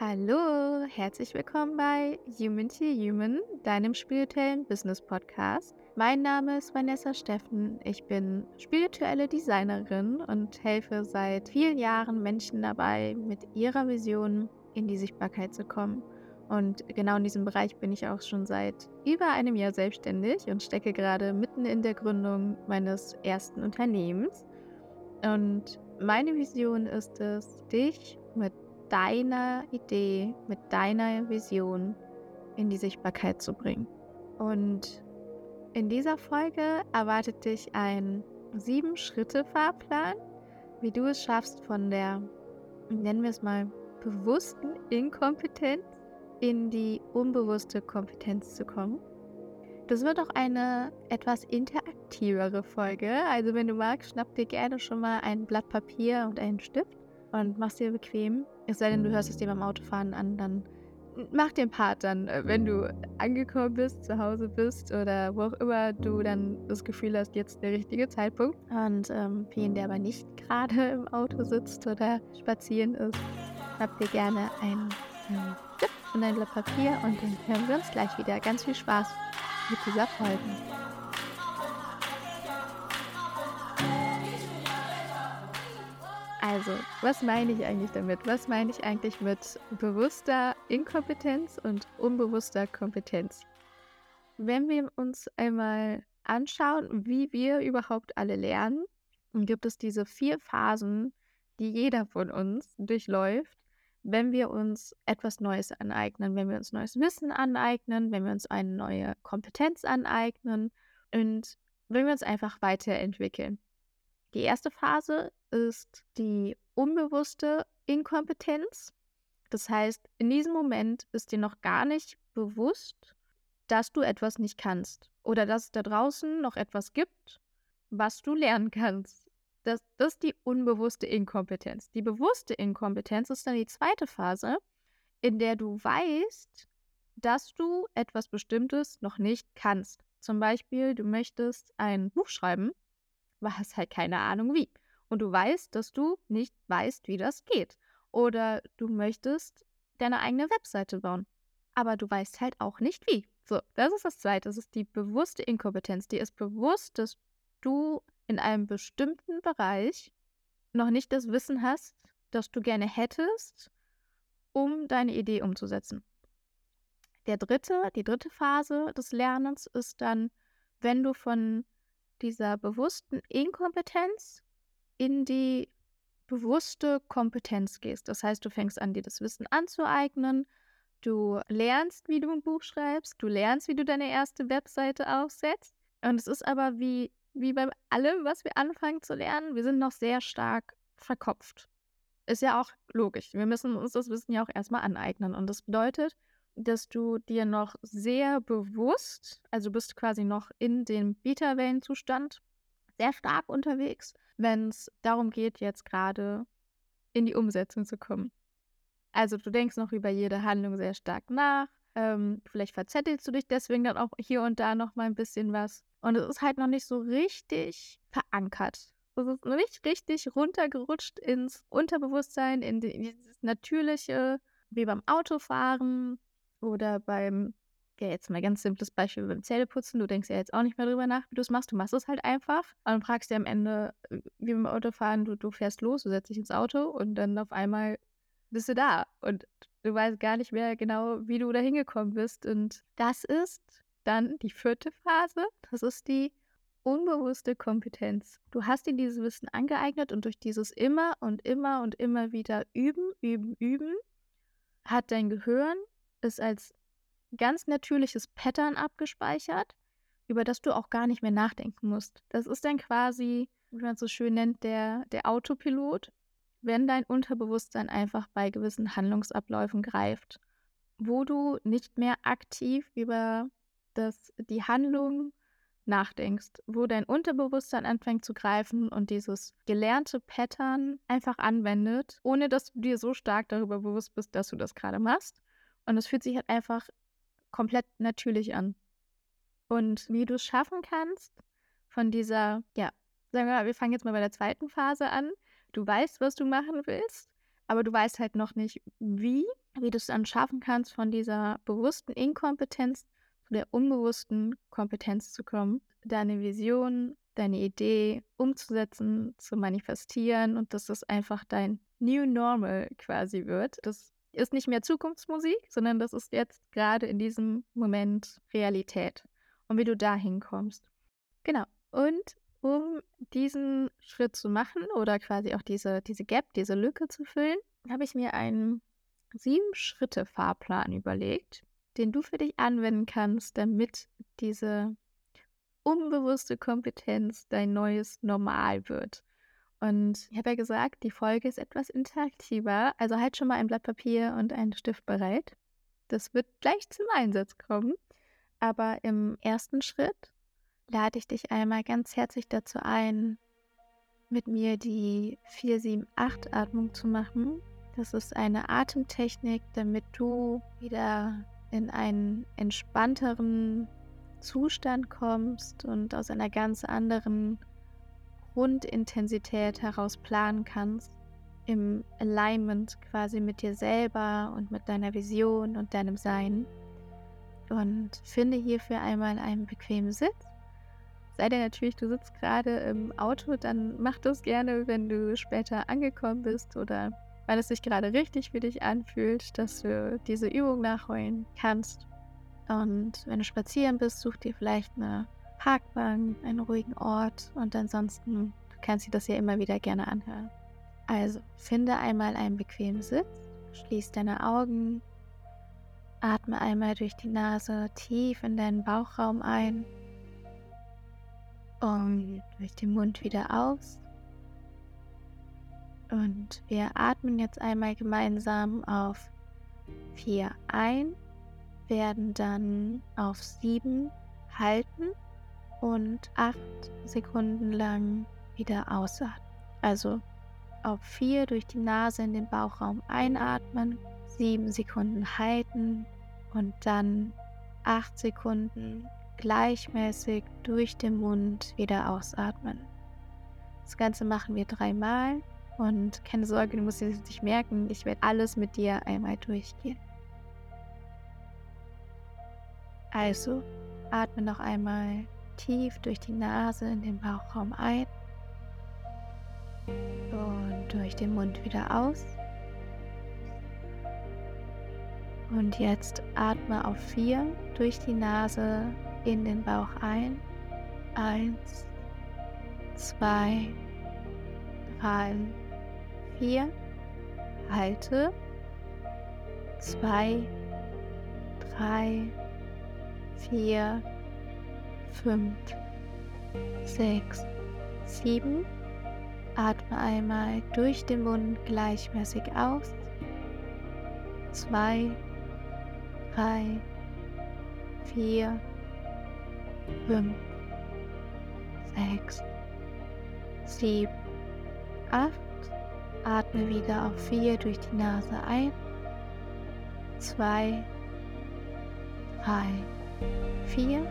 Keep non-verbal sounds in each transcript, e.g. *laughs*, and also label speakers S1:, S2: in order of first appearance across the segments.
S1: Hallo, herzlich willkommen bei Human to Human, deinem spirituellen Business Podcast. Mein Name ist Vanessa Steffen. Ich bin spirituelle Designerin und helfe seit vielen Jahren Menschen dabei, mit ihrer Vision in die Sichtbarkeit zu kommen. Und genau in diesem Bereich bin ich auch schon seit über einem Jahr selbstständig und stecke gerade mitten in der Gründung meines ersten Unternehmens. Und meine Vision ist es, dich mit deiner Idee, mit deiner Vision in die Sichtbarkeit zu bringen. Und in dieser Folge erwartet dich ein Sieben-Schritte-Fahrplan, wie du es schaffst, von der, nennen wir es mal, bewussten Inkompetenz in die unbewusste Kompetenz zu kommen. Das wird auch eine etwas interaktivere Folge. Also wenn du magst, schnapp dir gerne schon mal ein Blatt Papier und einen Stift und mach's dir bequem. Es sei denn, du hörst es dir beim Autofahren an, dann mach den Part dann, äh, wenn du angekommen bist, zu Hause bist oder wo auch immer du dann das Gefühl hast, jetzt der richtige Zeitpunkt. Und ähm, für ihn, der aber nicht gerade im Auto sitzt oder spazieren ist, habt ihr gerne ein ähm, Stift und ein Blatt Papier und dann hören wir uns gleich wieder. Ganz viel Spaß mit dieser Folge. Also, was meine ich eigentlich damit? Was meine ich eigentlich mit bewusster Inkompetenz und unbewusster Kompetenz? Wenn wir uns einmal anschauen, wie wir überhaupt alle lernen, gibt es diese vier Phasen, die jeder von uns durchläuft, wenn wir uns etwas Neues aneignen, wenn wir uns neues Wissen aneignen, wenn wir uns eine neue Kompetenz aneignen und wenn wir uns einfach weiterentwickeln. Die erste Phase ist die unbewusste Inkompetenz. Das heißt, in diesem Moment ist dir noch gar nicht bewusst, dass du etwas nicht kannst oder dass es da draußen noch etwas gibt, was du lernen kannst. Das, das ist die unbewusste Inkompetenz. Die bewusste Inkompetenz ist dann die zweite Phase, in der du weißt, dass du etwas Bestimmtes noch nicht kannst. Zum Beispiel, du möchtest ein Buch schreiben, hast halt keine Ahnung wie und du weißt, dass du nicht weißt, wie das geht. Oder du möchtest deine eigene Webseite bauen, aber du weißt halt auch nicht wie. So, das ist das Zweite. Das ist die bewusste Inkompetenz. Dir ist bewusst, dass du in einem bestimmten Bereich noch nicht das Wissen hast, das du gerne hättest, um deine Idee umzusetzen. Der dritte, die dritte Phase des Lernens ist dann, wenn du von dieser bewussten Inkompetenz in die bewusste Kompetenz gehst. Das heißt, du fängst an, dir das Wissen anzueignen. Du lernst, wie du ein Buch schreibst. Du lernst, wie du deine erste Webseite aufsetzt. Und es ist aber wie, wie bei allem, was wir anfangen zu lernen, wir sind noch sehr stark verkopft. Ist ja auch logisch. Wir müssen uns das Wissen ja auch erstmal aneignen. Und das bedeutet, dass du dir noch sehr bewusst, also bist quasi noch in dem Beta-Wellenzustand sehr stark unterwegs, wenn es darum geht, jetzt gerade in die Umsetzung zu kommen. Also du denkst noch über jede Handlung sehr stark nach. Ähm, vielleicht verzettelst du dich deswegen dann auch hier und da noch mal ein bisschen was. Und es ist halt noch nicht so richtig verankert. Es ist noch nicht richtig runtergerutscht ins Unterbewusstsein, in, die, in dieses Natürliche, wie beim Autofahren oder beim ja, jetzt mal ganz simples Beispiel beim Zähneputzen. Du denkst ja jetzt auch nicht mehr drüber nach, wie du es machst. Du machst es halt einfach und fragst dir am Ende, äh, wie beim Autofahren, du, du fährst los, du setzt dich ins Auto und dann auf einmal bist du da und du weißt gar nicht mehr genau, wie du da hingekommen bist. Und das ist dann die vierte Phase. Das ist die unbewusste Kompetenz. Du hast dir dieses Wissen angeeignet und durch dieses immer und immer und immer wieder üben, üben, üben, hat dein Gehirn es als ganz natürliches Pattern abgespeichert, über das du auch gar nicht mehr nachdenken musst. Das ist dann quasi, wie man es so schön nennt, der, der Autopilot, wenn dein Unterbewusstsein einfach bei gewissen Handlungsabläufen greift, wo du nicht mehr aktiv über das, die Handlung nachdenkst, wo dein Unterbewusstsein anfängt zu greifen und dieses gelernte Pattern einfach anwendet, ohne dass du dir so stark darüber bewusst bist, dass du das gerade machst. Und es fühlt sich halt einfach komplett natürlich an. Und wie du es schaffen kannst, von dieser, ja, sagen wir mal, wir fangen jetzt mal bei der zweiten Phase an. Du weißt, was du machen willst, aber du weißt halt noch nicht, wie, wie du es dann schaffen kannst, von dieser bewussten Inkompetenz zu der unbewussten Kompetenz zu kommen, deine Vision, deine Idee umzusetzen, zu manifestieren und dass das einfach dein New Normal quasi wird. Das ist nicht mehr Zukunftsmusik, sondern das ist jetzt gerade in diesem Moment Realität und wie du dahin kommst. Genau. Und um diesen Schritt zu machen oder quasi auch diese, diese Gap, diese Lücke zu füllen, habe ich mir einen Sieben-Schritte-Fahrplan überlegt, den du für dich anwenden kannst, damit diese unbewusste Kompetenz dein neues Normal wird. Und ich habe ja gesagt, die Folge ist etwas interaktiver, also halt schon mal ein Blatt Papier und einen Stift bereit. Das wird gleich zum Einsatz kommen. Aber im ersten Schritt lade ich dich einmal ganz herzlich dazu ein, mit mir die 478-Atmung zu machen. Das ist eine Atemtechnik, damit du wieder in einen entspannteren Zustand kommst und aus einer ganz anderen Grundintensität heraus planen kannst, im Alignment quasi mit dir selber und mit deiner Vision und deinem Sein. Und finde hierfür einmal einen bequemen Sitz. Sei denn natürlich, du sitzt gerade im Auto, dann mach das gerne, wenn du später angekommen bist oder weil es sich gerade richtig für dich anfühlt, dass du diese Übung nachholen kannst. Und wenn du spazieren bist, such dir vielleicht eine Parkbank, einen ruhigen Ort und ansonsten du kannst dir das ja immer wieder gerne anhören. Also finde einmal einen bequemen Sitz, schließ deine Augen, atme einmal durch die Nase tief in deinen Bauchraum ein und durch den Mund wieder aus. Und wir atmen jetzt einmal gemeinsam auf 4 ein, werden dann auf 7 halten und 8 Sekunden lang wieder ausatmen. Also auf 4 durch die Nase in den Bauchraum einatmen, 7 Sekunden halten und dann 8 Sekunden gleichmäßig durch den Mund wieder ausatmen. Das Ganze machen wir dreimal und keine Sorge, du musst es nicht merken, ich werde alles mit dir einmal durchgehen. Also, atme noch einmal tief durch die Nase in den Bauchraum ein und durch den Mund wieder aus. Und jetzt atme auf vier durch die Nase in den Bauch ein. Eins, zwei, drei, vier. Halte. Zwei, drei, vier, fünf, sechs, sieben. Atme einmal durch den Mund gleichmäßig aus. Zwei, drei, vier, fünf, sechs, sieben, acht. Atme wieder auf vier durch die Nase ein. Zwei, drei, vier.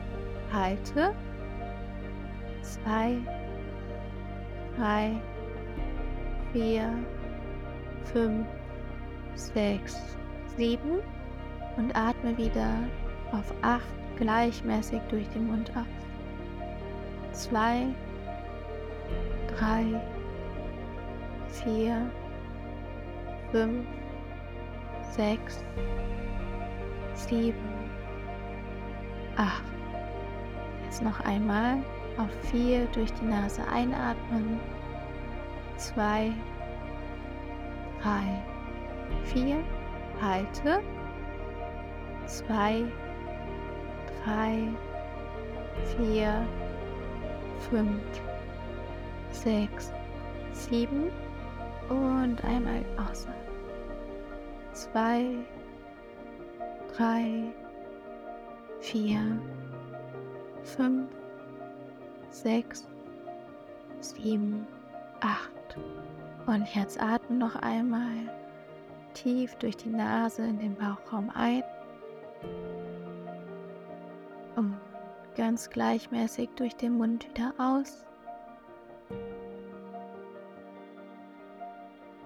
S1: Halte. Zwei, drei, vier, fünf, sechs, sieben. Und atme wieder auf acht gleichmäßig durch den Mund aus. Zwei, drei, vier, fünf, sechs, sieben, acht. Jetzt noch einmal auf vier durch die Nase einatmen. Zwei, drei, vier. Halte. Zwei, drei, vier, fünf, sechs, sieben und einmal außer. Zwei, drei, vier, fünf, sechs, sieben, acht. Und jetzt atme noch einmal tief durch die Nase in den Bauchraum ein und ganz gleichmäßig durch den Mund wieder aus.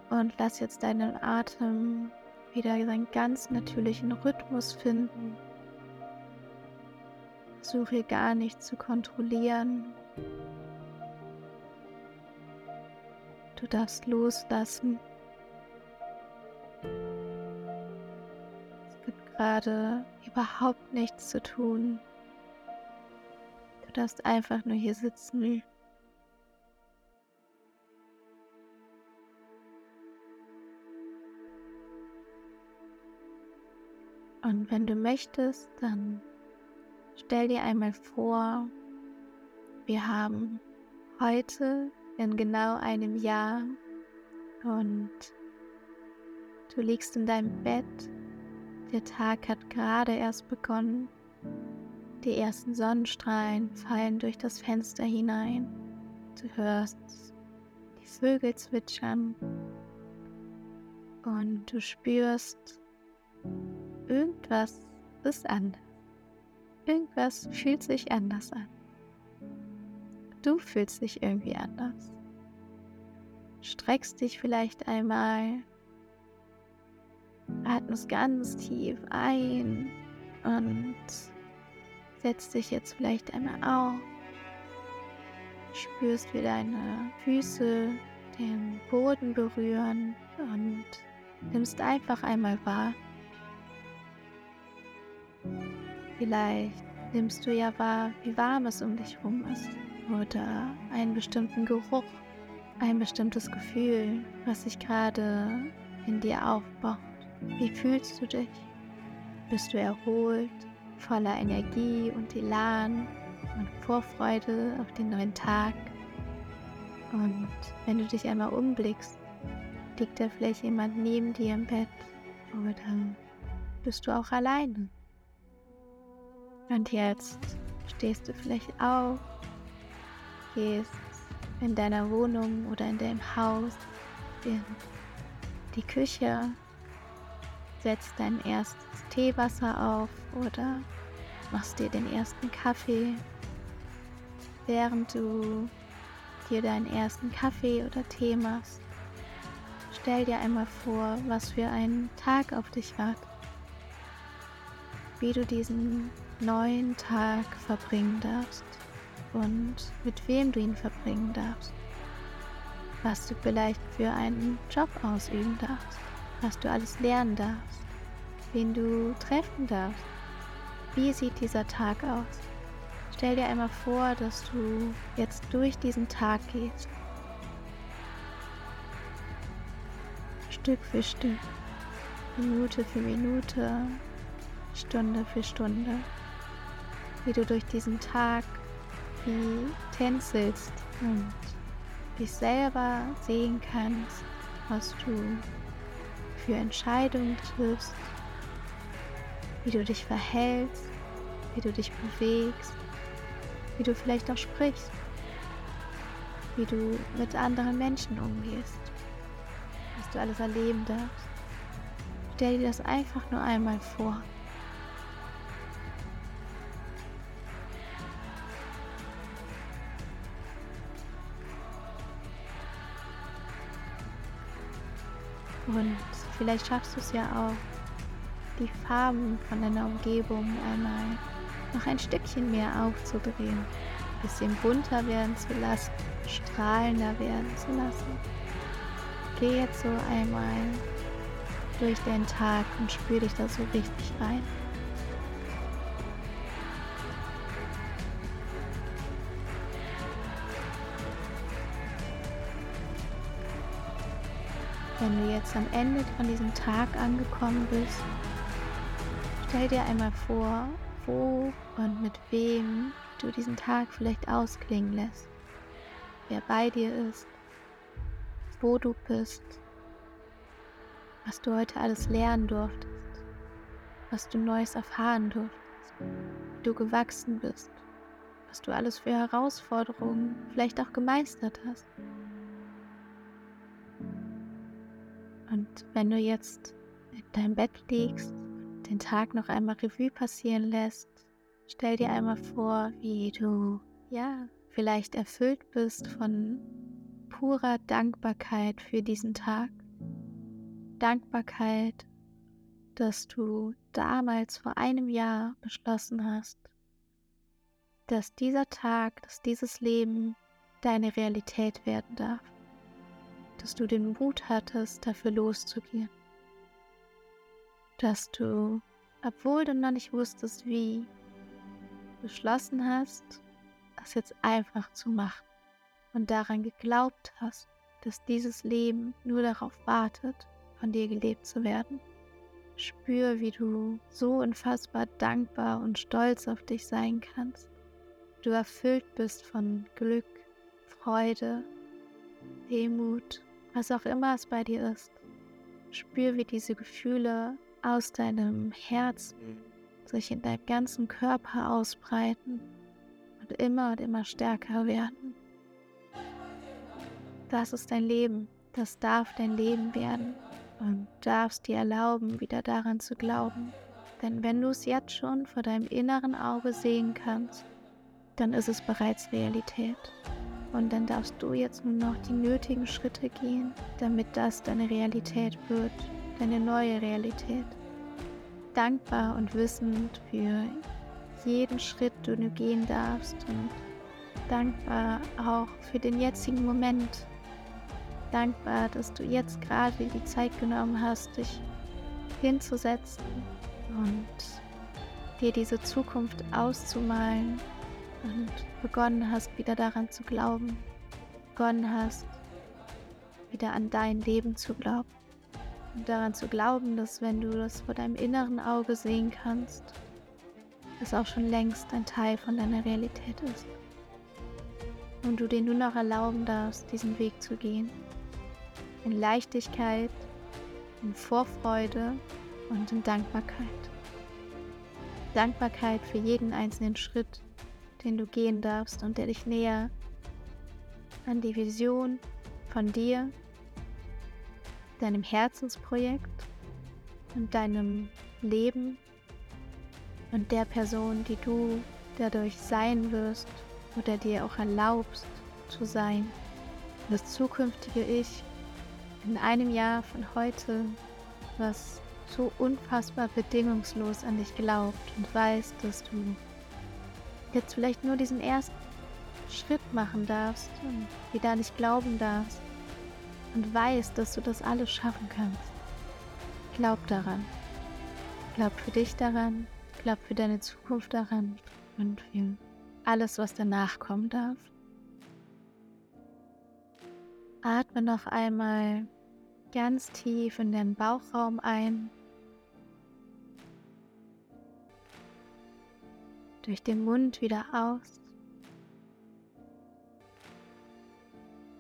S1: Und lass jetzt deinen Atem wieder seinen ganz natürlichen Rhythmus finden. Versuche gar nicht zu kontrollieren. Du darfst loslassen. Es gibt gerade überhaupt nichts zu tun. Du darfst einfach nur hier sitzen. Und wenn du möchtest, dann stell dir einmal vor, wir haben heute in genau einem Jahr und du liegst in deinem Bett. Der Tag hat gerade erst begonnen. Die ersten Sonnenstrahlen fallen durch das Fenster hinein. Du hörst die Vögel zwitschern und du spürst, irgendwas ist anders. Irgendwas fühlt sich anders an. Du fühlst dich irgendwie anders. Streckst dich vielleicht einmal, atmest ganz tief ein und setzt dich jetzt vielleicht einmal auf. Spürst, wie deine Füße den Boden berühren und nimmst einfach einmal wahr. Vielleicht nimmst du ja wahr, wie warm es um dich herum ist oder einen bestimmten Geruch, ein bestimmtes Gefühl, was sich gerade in dir aufbaut. Wie fühlst du dich? Bist du erholt, voller Energie und Elan und Vorfreude auf den neuen Tag? Und wenn du dich einmal umblickst, liegt da vielleicht jemand neben dir im Bett oder bist du auch alleine? Und jetzt stehst du vielleicht auf gehst in deiner Wohnung oder in deinem Haus in die Küche, setzt dein erstes Teewasser auf oder machst dir den ersten Kaffee. Während du dir deinen ersten Kaffee oder Tee machst, stell dir einmal vor, was für ein Tag auf dich wartet. Wie du diesen neuen Tag verbringen darfst und mit wem du ihn verbringen darfst. Was du vielleicht für einen Job ausüben darfst, was du alles lernen darfst, wen du treffen darfst. Wie sieht dieser Tag aus? Stell dir einmal vor, dass du jetzt durch diesen Tag gehst. Stück für Stück, Minute für Minute, Stunde für Stunde, wie du durch diesen Tag wie tänzelst und dich selber sehen kannst, was du für Entscheidungen triffst, wie du dich verhältst, wie du dich bewegst, wie du vielleicht auch sprichst, wie du mit anderen Menschen umgehst, was du alles erleben darfst. Stell dir das einfach nur einmal vor. Und vielleicht schaffst du es ja auch, die Farben von deiner Umgebung einmal noch ein Stückchen mehr aufzudrehen, ein bisschen bunter werden zu lassen, strahlender werden zu lassen. Geh jetzt so einmal durch den Tag und spür dich da so richtig rein. Wenn du jetzt am Ende von diesem Tag angekommen bist, stell dir einmal vor, wo und mit wem du diesen Tag vielleicht ausklingen lässt. Wer bei dir ist, wo du bist, was du heute alles lernen durftest, was du Neues erfahren durftest, wie du gewachsen bist, was du alles für Herausforderungen vielleicht auch gemeistert hast. Und wenn du jetzt in deinem Bett liegst, den Tag noch einmal Revue passieren lässt, stell dir einmal vor, wie du, ja, vielleicht erfüllt bist von purer Dankbarkeit für diesen Tag, Dankbarkeit, dass du damals vor einem Jahr beschlossen hast, dass dieser Tag, dass dieses Leben deine Realität werden darf, dass du den Mut hattest, dafür loszugehen, dass du, obwohl du noch nicht wusstest, wie, beschlossen hast, das jetzt einfach zu machen und daran geglaubt hast, dass dieses Leben nur darauf wartet, von dir gelebt zu werden. Spür, wie du so unfassbar dankbar und stolz auf dich sein kannst. Du erfüllt bist von Glück, Freude, Demut, was auch immer es bei dir ist. Spür, wie diese Gefühle aus deinem Herzen sich in deinem ganzen Körper ausbreiten und immer und immer stärker werden. Das ist dein Leben, das darf dein Leben werden und darfst dir erlauben, wieder daran zu glauben. Denn wenn du es jetzt schon vor deinem inneren Auge sehen kannst, dann ist es bereits Realität. Und dann darfst du jetzt nur noch die nötigen Schritte gehen, damit das deine Realität wird, deine neue Realität. Dankbar und wissend für jeden Schritt, den du gehen darfst. Und dankbar auch für den jetzigen Moment, dankbar, dass du jetzt gerade die Zeit genommen hast, dich hinzusetzen und dir diese Zukunft auszumalen und begonnen hast, wieder daran zu glauben, begonnen hast, wieder an dein Leben zu glauben. Und daran zu glauben, dass wenn du das vor deinem inneren Auge sehen kannst, es auch schon längst ein Teil von deiner Realität ist. Und du dir nur noch erlauben darfst, diesen Weg zu gehen. In Leichtigkeit, in Vorfreude und in Dankbarkeit. Dankbarkeit für jeden einzelnen Schritt, den du gehen darfst und der dich näher an die Vision von dir, deinem Herzensprojekt und deinem Leben und der Person, die du dadurch sein wirst oder dir auch erlaubst zu sein. Das zukünftige Ich in einem Jahr von heute, was so unfassbar bedingungslos an dich glaubt und weiß, dass du jetzt vielleicht nur diesen ersten Schritt machen darfst und wieder nicht glauben darfst und weißt, dass du das alles schaffen kannst. Glaub daran. Glaub für dich daran, glaub für deine Zukunft daran und für alles, was danach kommen darf. Atme noch einmal ganz tief in den Bauchraum ein. Durch den Mund wieder aus.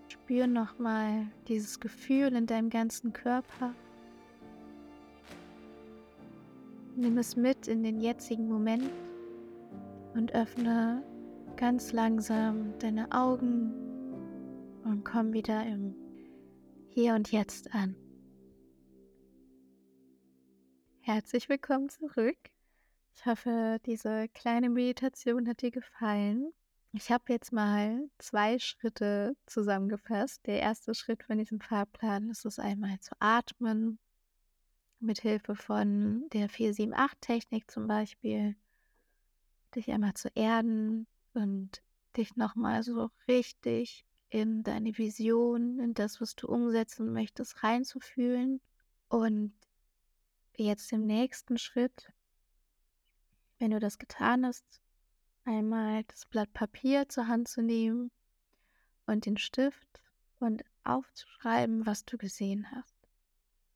S1: Spür nochmal dieses Gefühl in deinem ganzen Körper. Nimm es mit in den jetzigen Moment und öffne ganz langsam deine Augen und komm wieder im Hier und Jetzt an. Herzlich willkommen zurück. Ich hoffe, diese kleine Meditation hat dir gefallen. Ich habe jetzt mal zwei Schritte zusammengefasst. Der erste Schritt von diesem Fahrplan ist es einmal zu atmen, mit Hilfe von der 478-Technik zum Beispiel, dich einmal zu erden und dich nochmal so richtig in deine Vision, in das, was du umsetzen möchtest, reinzufühlen. Und jetzt im nächsten Schritt, wenn du das getan hast, einmal das Blatt Papier zur Hand zu nehmen und den Stift und aufzuschreiben, was du gesehen hast.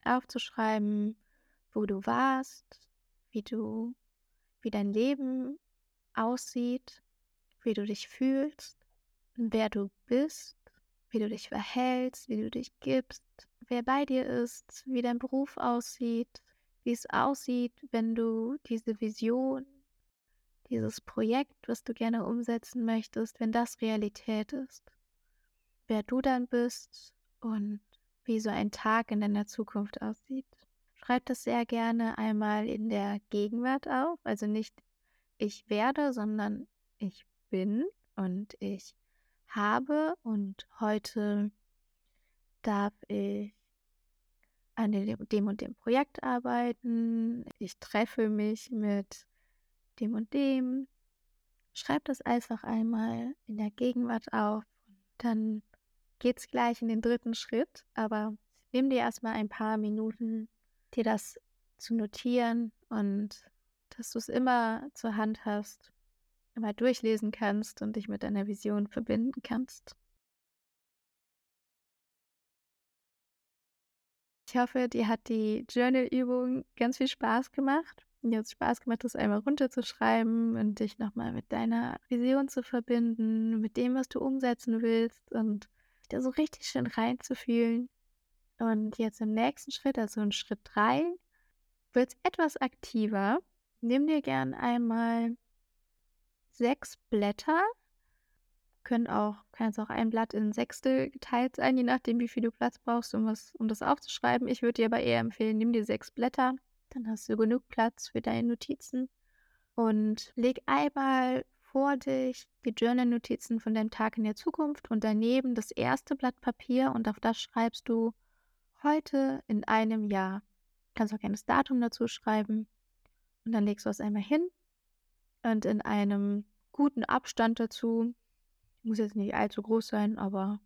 S1: Aufzuschreiben, wo du warst, wie du, wie dein Leben aussieht, wie du dich fühlst, wer du bist, wie du dich verhältst, wie du dich gibst, wer bei dir ist, wie dein Beruf aussieht, wie es aussieht, wenn du diese Vision, dieses Projekt, was du gerne umsetzen möchtest, wenn das Realität ist, wer du dann bist und wie so ein Tag in deiner Zukunft aussieht. Schreib das sehr gerne einmal in der Gegenwart auf, also nicht ich werde, sondern ich bin und ich habe und heute darf ich an dem und dem Projekt arbeiten. Ich treffe mich mit dem und dem. Schreib das einfach einmal in der Gegenwart auf. Dann geht es gleich in den dritten Schritt, aber nimm dir erstmal ein paar Minuten, dir das zu notieren und dass du es immer zur Hand hast, immer durchlesen kannst und dich mit deiner Vision verbinden kannst. Ich hoffe, dir hat die Journal-Übung ganz viel Spaß gemacht. Es Spaß gemacht, das einmal runterzuschreiben und dich nochmal mit deiner Vision zu verbinden, mit dem, was du umsetzen willst und dich da so richtig schön reinzufühlen. Und jetzt im nächsten Schritt, also in Schritt 3, wird es etwas aktiver. Nimm dir gern einmal sechs Blätter können auch, kann jetzt auch ein Blatt in Sechstel geteilt sein, je nachdem, wie viel du Platz brauchst, um, was, um das aufzuschreiben. Ich würde dir aber eher empfehlen, nimm dir sechs Blätter, dann hast du genug Platz für deine Notizen und leg einmal vor dich die Journal-Notizen von deinem Tag in der Zukunft und daneben das erste Blatt Papier und auf das schreibst du heute in einem Jahr. Kannst auch gerne das Datum dazu schreiben und dann legst du es einmal hin und in einem guten Abstand dazu muss jetzt nicht allzu groß sein, aber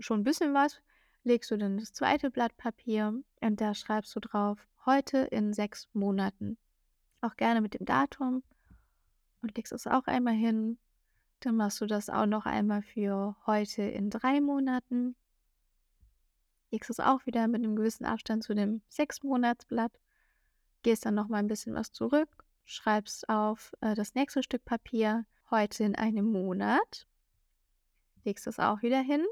S1: schon ein bisschen was, legst du dann das zweite Blatt Papier und da schreibst du drauf, heute in sechs Monaten. Auch gerne mit dem Datum und legst es auch einmal hin. Dann machst du das auch noch einmal für heute in drei Monaten. Legst es auch wieder mit einem gewissen Abstand zu dem sechs Monatsblatt. Gehst dann noch mal ein bisschen was zurück, schreibst auf äh, das nächste Stück Papier heute in einem Monat legst es auch wieder hin,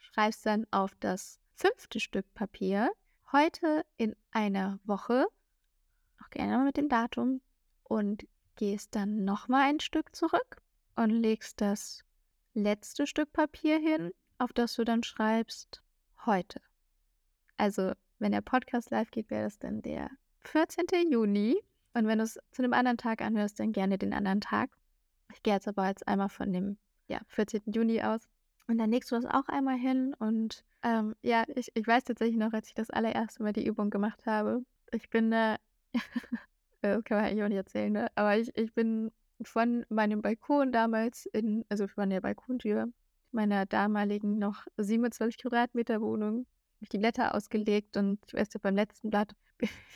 S1: schreibst dann auf das fünfte Stück Papier, heute in einer Woche, auch gerne mit dem Datum, und gehst dann nochmal ein Stück zurück und legst das letzte Stück Papier hin, auf das du dann schreibst, heute. Also, wenn der Podcast live geht, wäre das dann der 14. Juni. Und wenn du es zu einem anderen Tag anhörst, dann gerne den anderen Tag. Ich gehe jetzt aber jetzt einmal von dem ja, 14. Juni aus. Und dann legst du das auch einmal hin. Und ähm, ja, ich, ich weiß tatsächlich noch, als ich das allererste Mal die Übung gemacht habe. Ich bin da, das *laughs* kann man eigentlich auch nicht erzählen, ne? Aber ich, ich bin von meinem Balkon damals in, also von der Balkontür meiner damaligen noch 27 Quadratmeter Wohnung, die Blätter ausgelegt und ich weiß ja, beim letzten Blatt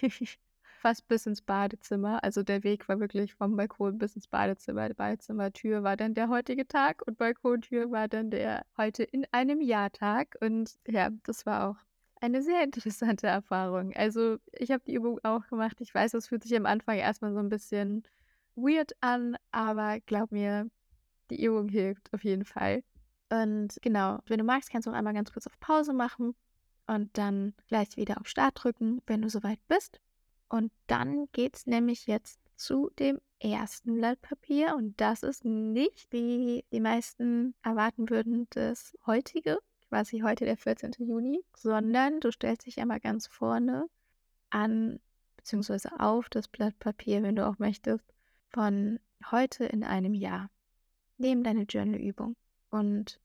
S1: ich *laughs* fast bis ins Badezimmer. Also der Weg war wirklich vom Balkon bis ins Badezimmer. Die Badezimmertür war dann der heutige Tag und Balkontür war dann der heute in einem Jahr Tag. Und ja, das war auch eine sehr interessante Erfahrung. Also ich habe die Übung auch gemacht. Ich weiß, es fühlt sich am Anfang erstmal so ein bisschen weird an, aber glaub mir, die Übung hilft auf jeden Fall. Und genau, wenn du magst, kannst du auch einmal ganz kurz auf Pause machen und dann gleich wieder auf Start drücken, wenn du soweit bist. Und dann geht es nämlich jetzt zu dem ersten Blatt Papier. Und das ist nicht, wie die meisten erwarten würden, das heutige, quasi heute der 14. Juni, sondern du stellst dich einmal ganz vorne an, beziehungsweise auf das Blatt Papier, wenn du auch möchtest, von heute in einem Jahr. Neben deine Journal-Übung. Und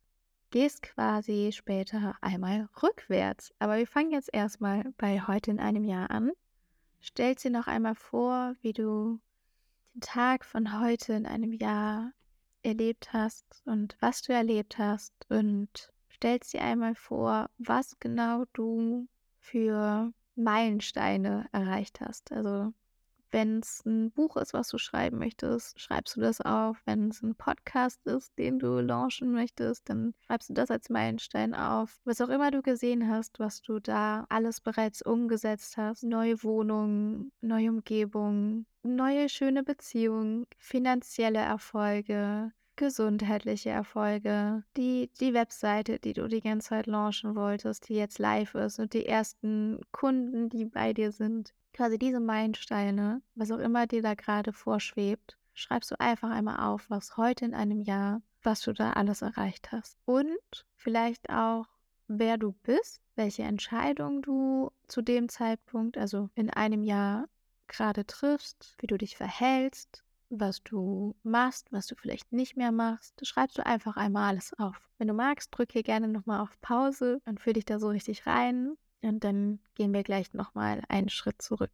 S1: gehst quasi später einmal rückwärts. Aber wir fangen jetzt erstmal bei heute in einem Jahr an. Stell dir noch einmal vor, wie du den Tag von heute in einem Jahr erlebt hast und was du erlebt hast und stellst dir einmal vor, was genau du für Meilensteine erreicht hast. Also wenn es ein Buch ist, was du schreiben möchtest, schreibst du das auf. Wenn es ein Podcast ist, den du launchen möchtest, dann schreibst du das als Meilenstein auf. Was auch immer du gesehen hast, was du da alles bereits umgesetzt hast. Neue Wohnungen, neue Umgebung, neue schöne Beziehungen, finanzielle Erfolge, gesundheitliche Erfolge, die, die Webseite, die du die ganze Zeit launchen wolltest, die jetzt live ist und die ersten Kunden, die bei dir sind quasi diese Meilensteine, was auch immer dir da gerade vorschwebt, schreibst du einfach einmal auf, was heute in einem Jahr, was du da alles erreicht hast. Und vielleicht auch, wer du bist, welche Entscheidung du zu dem Zeitpunkt, also in einem Jahr, gerade triffst, wie du dich verhältst, was du machst, was du vielleicht nicht mehr machst. Schreibst du einfach einmal alles auf. Wenn du magst, drück hier gerne nochmal auf Pause und fühl dich da so richtig rein Und dann gehen wir gleich nochmal einen Schritt zurück.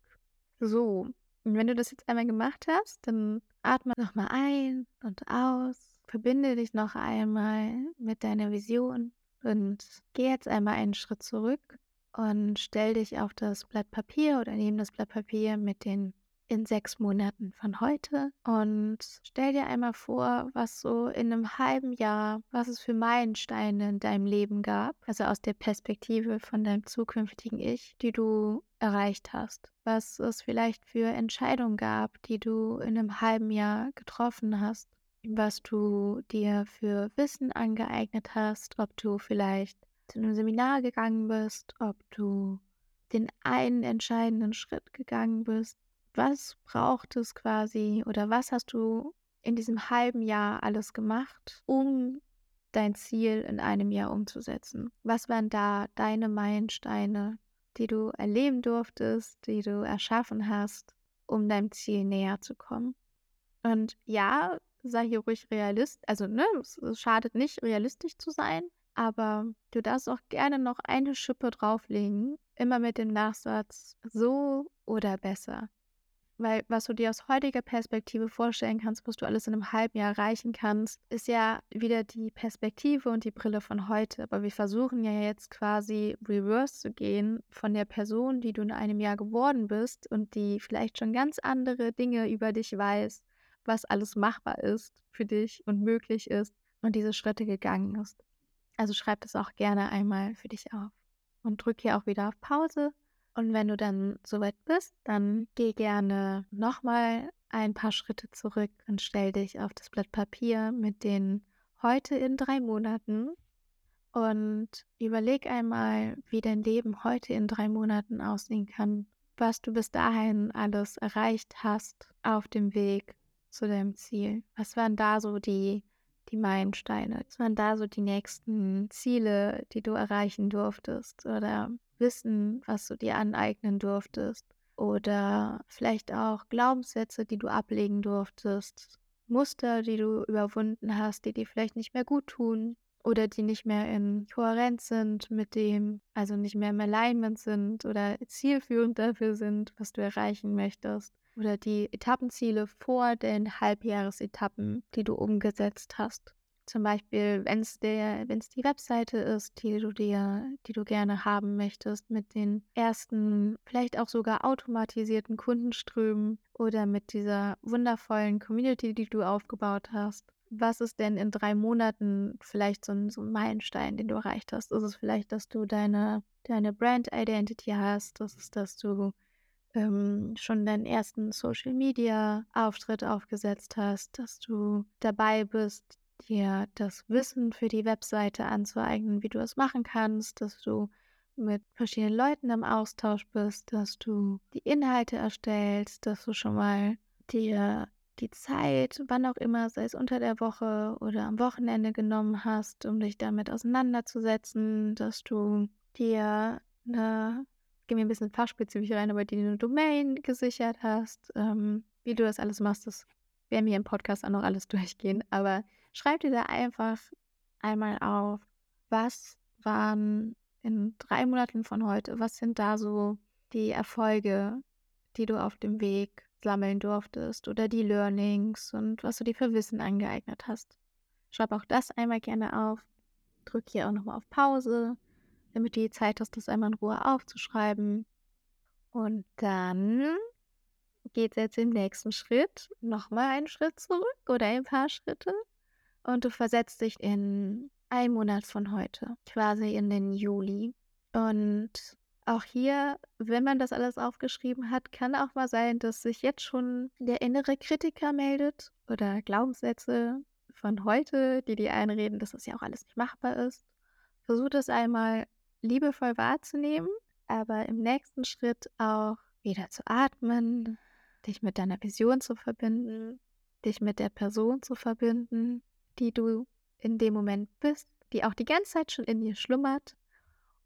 S1: So, und wenn du das jetzt einmal gemacht hast, dann atme nochmal ein und aus. Verbinde dich noch einmal mit deiner Vision und geh jetzt einmal einen Schritt zurück und stell dich auf das Blatt Papier oder neben das Blatt Papier mit den in sechs Monaten von heute. Und stell dir einmal vor, was so in einem halben Jahr, was es für Meilensteine in deinem Leben gab, also aus der Perspektive von deinem zukünftigen Ich, die du erreicht hast, was es vielleicht für Entscheidungen gab, die du in einem halben Jahr getroffen hast, was du dir für Wissen angeeignet hast, ob du vielleicht zu einem Seminar gegangen bist, ob du den einen entscheidenden Schritt gegangen bist, was braucht es quasi oder was hast du in diesem halben Jahr alles gemacht, um dein Ziel in einem Jahr umzusetzen? Was waren da deine Meilensteine, die du erleben durftest, die du erschaffen hast, um deinem Ziel näher zu kommen? Und ja, sei hier ruhig realist, also ne, es, schadet nicht, realistisch zu sein, aber du darfst auch gerne noch eine Schippe drauflegen, immer mit dem Nachsatz so oder besser. Weil was du dir aus heutiger Perspektive vorstellen kannst, was du alles in einem halben Jahr erreichen kannst, ist ja wieder die Perspektive und die Brille von heute. Aber wir versuchen ja jetzt quasi reverse zu gehen von der Person, die du in einem Jahr geworden bist und die vielleicht schon ganz andere Dinge über dich weiß, was alles machbar ist für dich und möglich ist und diese Schritte gegangen ist. Also schreib das auch gerne einmal für dich auf und drück hier auch wieder auf Pause und wenn du dann soweit bist, dann geh gerne nochmal ein paar Schritte zurück und stell dich auf das Blatt Papier mit den heute in drei Monaten und überleg einmal, wie dein Leben heute in drei Monaten aussehen kann, was du bis dahin alles erreicht hast auf dem Weg zu deinem Ziel. Was waren da so die, die Meilensteine? Was waren da so die nächsten Ziele, die du erreichen durftest? Oder Wissen, was du dir aneignen durftest oder vielleicht auch Glaubenssätze, die du ablegen durftest, Muster, die du überwunden hast, die dir vielleicht nicht mehr gut tun oder die nicht mehr in Kohärenz sind mit dem, also nicht mehr im Alignment sind oder zielführend dafür sind, was du erreichen möchtest oder die Etappenziele vor den Halbjahresetappen, die du umgesetzt hast. Zum Beispiel, wenn es wenn es die Webseite ist, die du dir, die du gerne haben möchtest, mit den ersten, vielleicht auch sogar automatisierten Kundenströmen oder mit dieser wundervollen Community, die du aufgebaut hast. Was ist denn in drei Monaten vielleicht so ein, so ein Meilenstein, den du erreicht hast? Ist es vielleicht, dass du deine, deine Brand Identity hast? Ist es, dass du ähm, schon deinen ersten Social Media Auftritt aufgesetzt hast, dass du dabei bist, dir das Wissen für die Webseite anzueignen, wie du es machen kannst, dass du mit verschiedenen Leuten im Austausch bist, dass du die Inhalte erstellst, dass du schon mal dir die Zeit, wann auch immer, sei es unter der Woche oder am Wochenende genommen hast, um dich damit auseinanderzusetzen, dass du dir eine, gehen wir ein bisschen fachspezifisch rein, aber die eine Domain gesichert hast, ähm, wie du das alles machst, das werden wir im Podcast auch noch alles *laughs* durchgehen, aber Schreib dir da einfach einmal auf, was waren in drei Monaten von heute, was sind da so die Erfolge, die du auf dem Weg sammeln durftest oder die Learnings und was du dir für Wissen angeeignet hast. Schreib auch das einmal gerne auf. Drück hier auch nochmal auf Pause, damit du die Zeit hast, das einmal in Ruhe aufzuschreiben. Und dann geht es jetzt im nächsten Schritt nochmal einen Schritt zurück oder ein paar Schritte und du versetzt dich in einen Monat von heute, quasi in den Juli. Und auch hier, wenn man das alles aufgeschrieben hat, kann auch mal sein, dass sich jetzt schon der innere Kritiker meldet oder Glaubenssätze von heute, die dir einreden, dass das ja auch alles nicht machbar ist. Versuch das einmal liebevoll wahrzunehmen, aber im nächsten Schritt auch wieder zu atmen, dich mit deiner Vision zu verbinden, dich mit der Person zu verbinden die du in dem Moment bist, die auch die ganze Zeit schon in dir schlummert.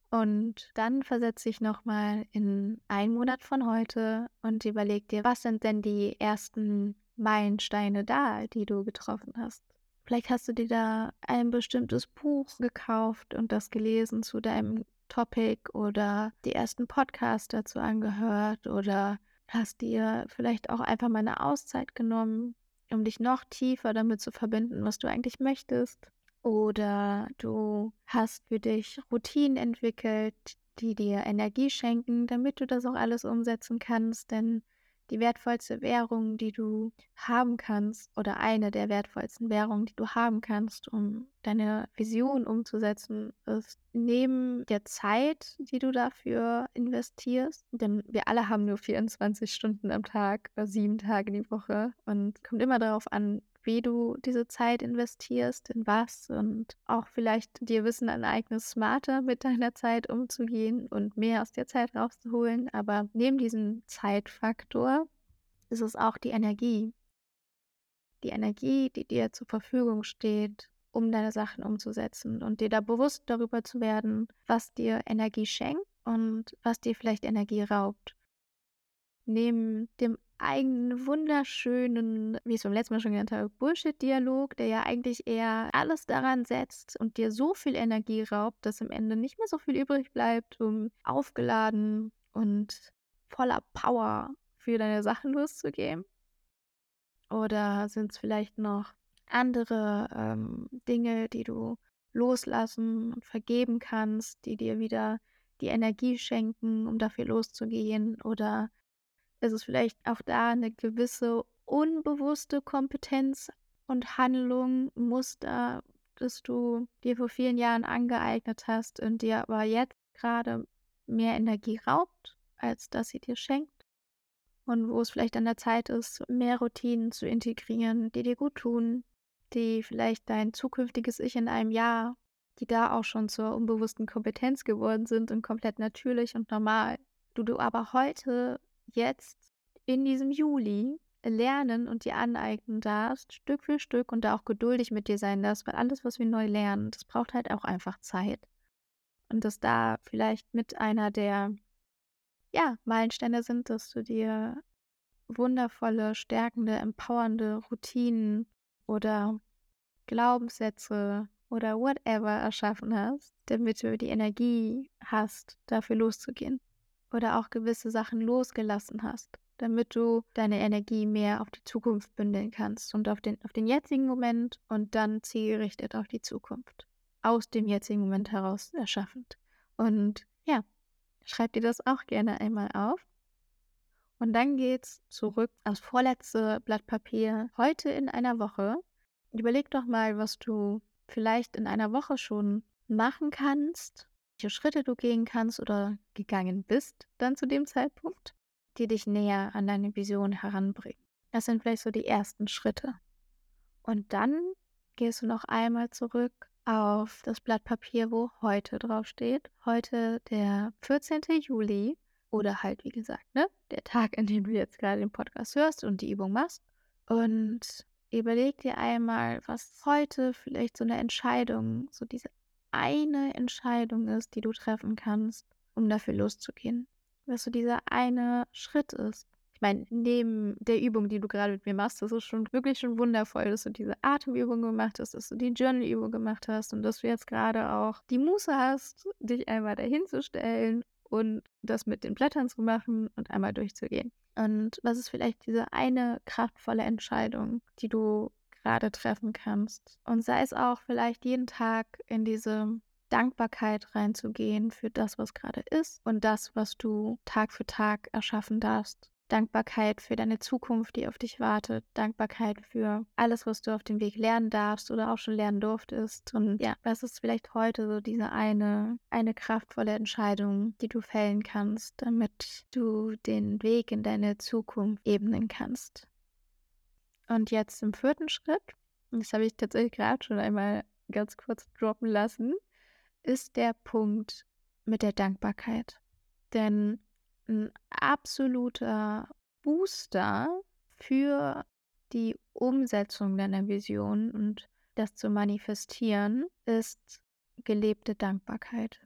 S1: Und dann versetze ich nochmal in einen Monat von heute und überleg dir, was sind denn die ersten Meilensteine da, die du getroffen hast. Vielleicht hast du dir da ein bestimmtes Buch gekauft und das gelesen zu deinem Topic oder die ersten Podcasts dazu angehört oder hast dir vielleicht auch einfach mal eine Auszeit genommen, um dich noch tiefer damit zu verbinden, was du eigentlich möchtest. Oder du hast für dich Routinen entwickelt, die dir Energie schenken, damit du das auch alles umsetzen kannst. Denn die wertvollste Währung, die du haben kannst, oder eine der wertvollsten Währungen, die du haben kannst, um deine Vision umzusetzen, ist neben der Zeit, die du dafür investierst, denn wir alle haben nur 24 Stunden am Tag oder sieben Tage die Woche und kommt immer darauf an, wie du diese Zeit investierst, in was und auch vielleicht dir Wissen aneignest, smarter mit deiner Zeit umzugehen und mehr aus der Zeit rauszuholen. Aber neben diesem Zeitfaktor ist es auch die Energie. Die Energie, die dir zur Verfügung steht, um deine Sachen umzusetzen und dir da bewusst darüber zu werden, was dir Energie schenkt und was dir vielleicht Energie raubt. Neben dem eigenen wunderschönen, wie ich es beim letzten Mal schon genannt habe, Bullshit-Dialog, der ja eigentlich eher alles daran setzt und dir so viel Energie raubt, dass am Ende nicht mehr so viel übrig bleibt, um aufgeladen und voller Power für deine Sachen loszugehen? Oder sind es vielleicht noch andere ähm, Dinge, die du loslassen und vergeben kannst, die dir wieder die Energie schenken, um dafür loszugehen? Oder ist es vielleicht auch da eine gewisse unbewusste Kompetenz und Handlung, Muster, das du dir vor vielen Jahren angeeignet hast und dir aber jetzt gerade mehr Energie raubt, als dass sie dir schenkt? Und wo es vielleicht an der Zeit ist, mehr Routinen zu integrieren, die dir gut tun, die vielleicht dein zukünftiges Ich in einem Jahr, die da auch schon zur unbewussten Kompetenz geworden sind und komplett natürlich und normal. Du du aber heute jetzt in diesem Juli lernen und dir aneignen darfst, Stück für Stück und da auch geduldig mit dir sein darfst, weil alles, was wir neu lernen, das braucht halt auch einfach Zeit. Und dass da vielleicht mit einer der ja, Meilensteine sind, dass du dir wundervolle, stärkende, empowernde Routinen oder Glaubenssätze oder whatever erschaffen hast, damit du die Energie hast, dafür loszugehen oder auch gewisse Sachen losgelassen hast, damit du deine Energie mehr auf die Zukunft bündeln kannst und auf den, auf den jetzigen Moment und dann zielgerichtet auf die Zukunft. Aus dem jetzigen Moment heraus erschaffend. Und ja, schreib dir das auch gerne einmal auf. Und dann geht's zurück ans vorletzte Blatt Papier. Heute in einer Woche. Überleg doch mal, was du vielleicht in einer Woche schon machen kannst, welche Schritte du gehen kannst oder gegangen bist dann zu dem Zeitpunkt, die dich näher an deine Vision heranbringen. Das sind vielleicht so die ersten Schritte. Und dann gehst du noch einmal zurück auf das Blatt Papier, wo heute draufsteht. Heute der 14. Juli oder halt, wie gesagt, ne, der Tag, an dem du jetzt gerade den Podcast hörst und die Übung machst. Und überleg dir einmal, was heute vielleicht so eine Entscheidung, so diese eine Entscheidung ist, die du treffen kannst, um dafür loszugehen. Was so dieser eine Schritt ist. Ich meine, neben der Übung, die du gerade mit mir machst, das ist schon wirklich schon wundervoll, dass du diese Atemübung gemacht hast, dass du die Journal-Übung gemacht hast und dass du jetzt gerade auch die Muße hast, dich einmal dahin zu stellen und das mit den Blättern zu machen und einmal durchzugehen. Und was ist vielleicht diese eine kraftvolle Entscheidung, die du gerade treffen kannst. Und sei es auch vielleicht jeden Tag in diese Dankbarkeit reinzugehen für das, was gerade ist und das, was du Tag für Tag erschaffen darfst. Dankbarkeit für deine Zukunft, die auf dich wartet. Dankbarkeit für alles, was du auf dem Weg lernen darfst oder auch schon lernen durftest. Und ja, was ist vielleicht heute so diese eine, eine kraftvolle Entscheidung, die du fällen kannst, damit du den Weg in deine Zukunft ebnen kannst. Und jetzt im vierten Schritt, das habe ich tatsächlich gerade schon einmal ganz kurz droppen lassen, ist der Punkt mit der Dankbarkeit. Denn ein absoluter Booster für die Umsetzung deiner Vision und das zu manifestieren ist gelebte Dankbarkeit.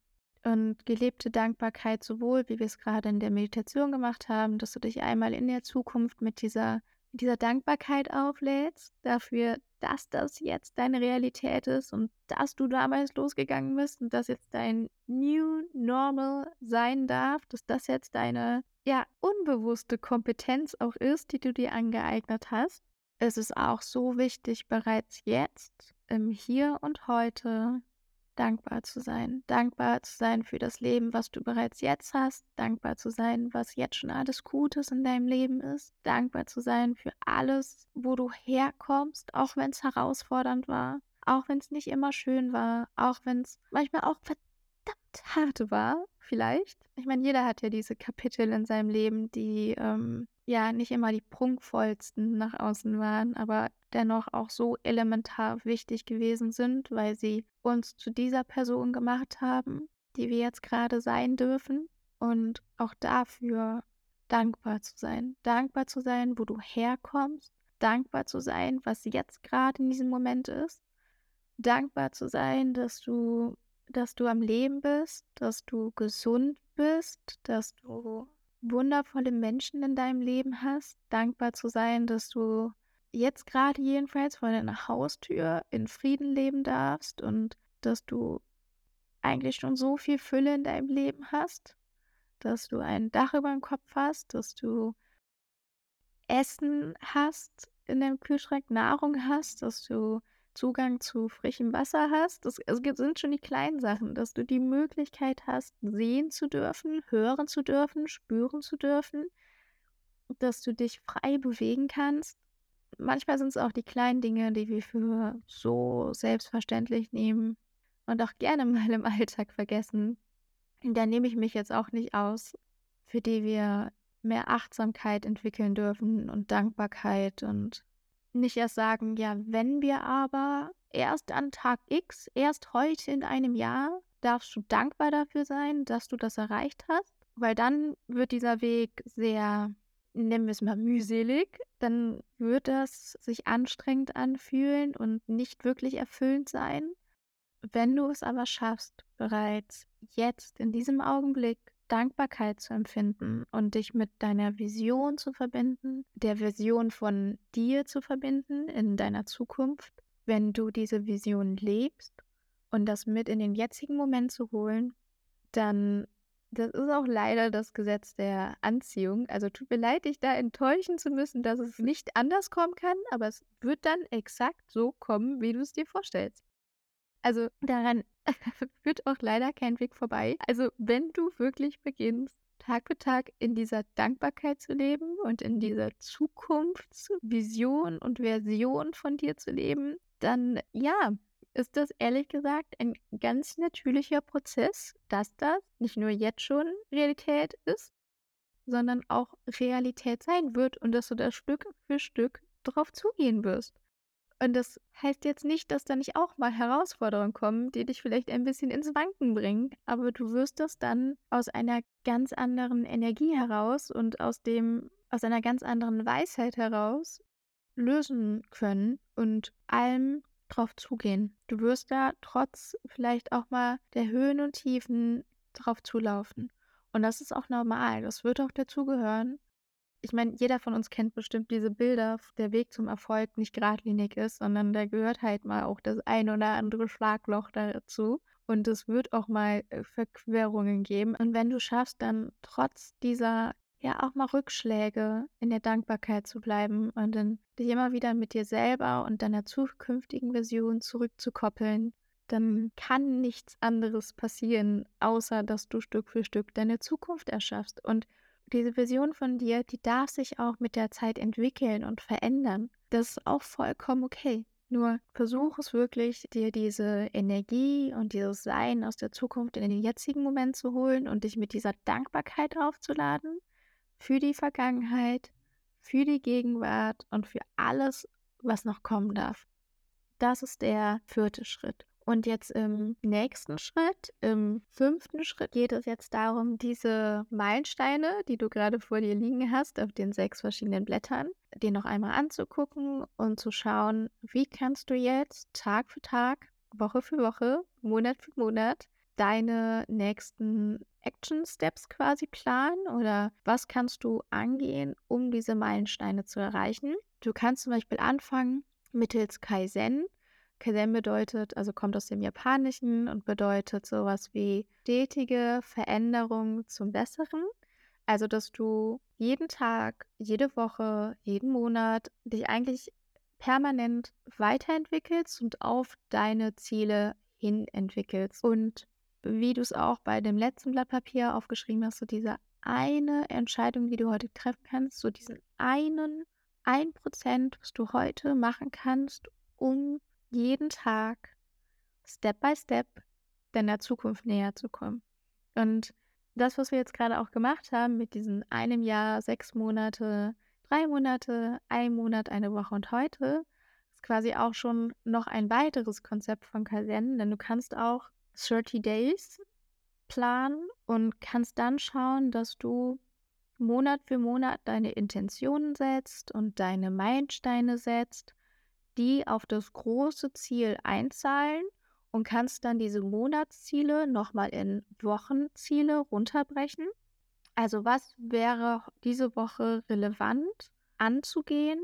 S1: Und gelebte Dankbarkeit sowohl, wie wir es gerade in der Meditation gemacht haben, dass du dich einmal in der Zukunft mit dieser dieser Dankbarkeit auflädst, dafür, dass das jetzt deine Realität ist und dass du damals losgegangen bist und dass jetzt dein New Normal sein darf, dass das jetzt deine ja unbewusste Kompetenz auch ist, die du dir angeeignet hast. Es ist auch so wichtig, bereits jetzt im Hier und Heute dankbar zu sein. Dankbar zu sein für das Leben, was du bereits jetzt hast. Dankbar zu sein, was jetzt schon alles Gutes in deinem Leben ist. Dankbar zu sein für alles, wo du herkommst, auch wenn es herausfordernd war. Auch wenn es nicht immer schön war. Auch wenn es manchmal auch verdammt hart war, vielleicht. Ich meine, jeder hat ja diese Kapitel in seinem Leben, die ähm, ja nicht immer die prunkvollsten nach außen waren, aber dennoch auch so elementar wichtig gewesen sind, weil sie uns zu dieser Person gemacht haben, die wir jetzt gerade sein dürfen. Und auch dafür dankbar zu sein. Dankbar zu sein, wo du herkommst. Dankbar zu sein, was jetzt gerade in diesem Moment ist. Dankbar zu sein, dass du, dass du am Leben bist, dass du gesund bist, dass du wundervolle Menschen in deinem Leben hast. Dankbar zu sein, dass du jetzt gerade jedenfalls vor deiner Haustür in Frieden leben darfst und dass du eigentlich schon so viel Fülle in deinem Leben hast, dass du ein Dach über dem Kopf hast, dass du Essen hast in deinem Kühlschrank, Nahrung hast, dass du Zugang zu frischem Wasser hast. Das, das sind schon die kleinen Sachen, dass du die Möglichkeit hast, sehen zu dürfen, hören zu dürfen, spüren zu dürfen, dass du dich frei bewegen kannst, manchmal sind es auch die kleinen Dinge, die wir für so selbstverständlich nehmen und auch gerne *laughs* mal im Alltag vergessen. Da nehme ich mich jetzt auch nicht aus, für die wir mehr Achtsamkeit entwickeln dürfen und Dankbarkeit und nicht erst sagen, ja, wenn wir aber erst an Tag X, erst heute in einem Jahr, darfst du dankbar dafür sein, dass du das erreicht hast, weil dann wird dieser Weg sehr nennen wir es mal mühselig, dann wird das sich anstrengend anfühlen und nicht wirklich erfüllend sein. Wenn du es aber schaffst, bereits jetzt in diesem Augenblick Dankbarkeit zu empfinden und dich mit deiner Vision zu verbinden, der Vision von dir zu verbinden in deiner Zukunft, wenn du diese Vision lebst und das mit in den jetzigen Moment zu holen, dann das ist auch leider das Gesetz der Anziehung. Also tut mir leid, dich da enttäuschen zu müssen, dass es nicht anders kommen kann, aber es wird dann exakt so kommen, wie du es dir vorstellst. Also daran *laughs* führt auch leider kein Weg vorbei. Also wenn du wirklich beginnst, Tag für Tag in dieser Dankbarkeit zu leben und in dieser Zukunftsvision und Version von dir zu leben, dann ja, ist das ehrlich gesagt ein ganz natürlicher Prozess, dass das nicht nur jetzt schon Realität ist, sondern auch Realität sein wird und dass du da Stück für Stück drauf zugehen wirst. Und das heißt jetzt nicht, dass da nicht auch mal Herausforderungen kommen, die dich vielleicht ein bisschen ins Wanken bringen, aber du wirst das dann aus einer ganz anderen Energie heraus und aus dem aus einer ganz anderen Weisheit heraus lösen können und allem drauf zugehen. Du wirst da trotz vielleicht auch mal der Höhen und Tiefen drauf zulaufen. Und das ist auch normal. Das wird auch dazugehören. Ich meine, jeder von uns kennt bestimmt diese Bilder, der Weg zum Erfolg nicht geradlinig ist, sondern da gehört halt mal auch das ein oder andere Schlagloch dazu. Und es wird auch mal äh, Verquerungen geben. Und wenn du schaffst, dann trotz dieser ja auch mal Rückschläge in der Dankbarkeit zu bleiben und dann dich immer wieder mit dir selber und deiner zukünftigen Version zurückzukoppeln, dann kann nichts anderes passieren, außer dass du Stück für Stück deine Zukunft erschaffst. Und diese Version von dir, die darf sich auch mit der Zeit entwickeln und verändern. Das ist auch vollkommen okay. Nur versuch es wirklich, dir diese Energie und dieses Sein aus der Zukunft in den jetzigen Moment zu holen und dich mit dieser Dankbarkeit aufzuladen für die Vergangenheit, für die Gegenwart und für alles, was noch kommen darf. Das ist der vierte Schritt. Und jetzt im nächsten Schritt, im fünften Schritt, geht es jetzt darum, diese Meilensteine, die du gerade vor dir liegen hast, auf den sechs verschiedenen Blättern, dir noch einmal anzugucken und zu schauen, wie kannst du jetzt Tag für Tag, Woche für Woche, Monat für Monat deine nächsten Action Steps quasi planen oder was kannst du angehen, um diese Meilensteine zu erreichen? Du kannst zum Beispiel anfangen mittels Kaizen. Kaizen bedeutet, also kommt aus dem Japanischen und bedeutet sowas wie stetige Veränderung zum Besseren. Also, dass du jeden Tag, jede Woche, jeden Monat dich eigentlich permanent weiterentwickelst und auf deine Ziele hin entwickelst. Und wie du es auch bei dem letzten Blatt Papier aufgeschrieben hast, so diese eine Entscheidung, die du heute treffen kannst, so diesen einen, ein Prozent, was du heute machen kannst, um jeden Tag Step by Step deiner Zukunft näher zu kommen. Und das, was wir jetzt gerade auch gemacht haben mit diesen einem Jahr, sechs Monate, drei Monate, ein Monat, eine Woche und heute, ist quasi auch schon noch ein weiteres Konzept von Kaizen, denn du kannst auch 30 Days planen und kannst dann schauen, dass du Monat für Monat deine Intentionen setzt und deine Meilensteine setzt, die auf das große Ziel einzahlen und kannst dann diese Monatsziele nochmal in Wochenziele runterbrechen. Also was wäre diese Woche relevant anzugehen,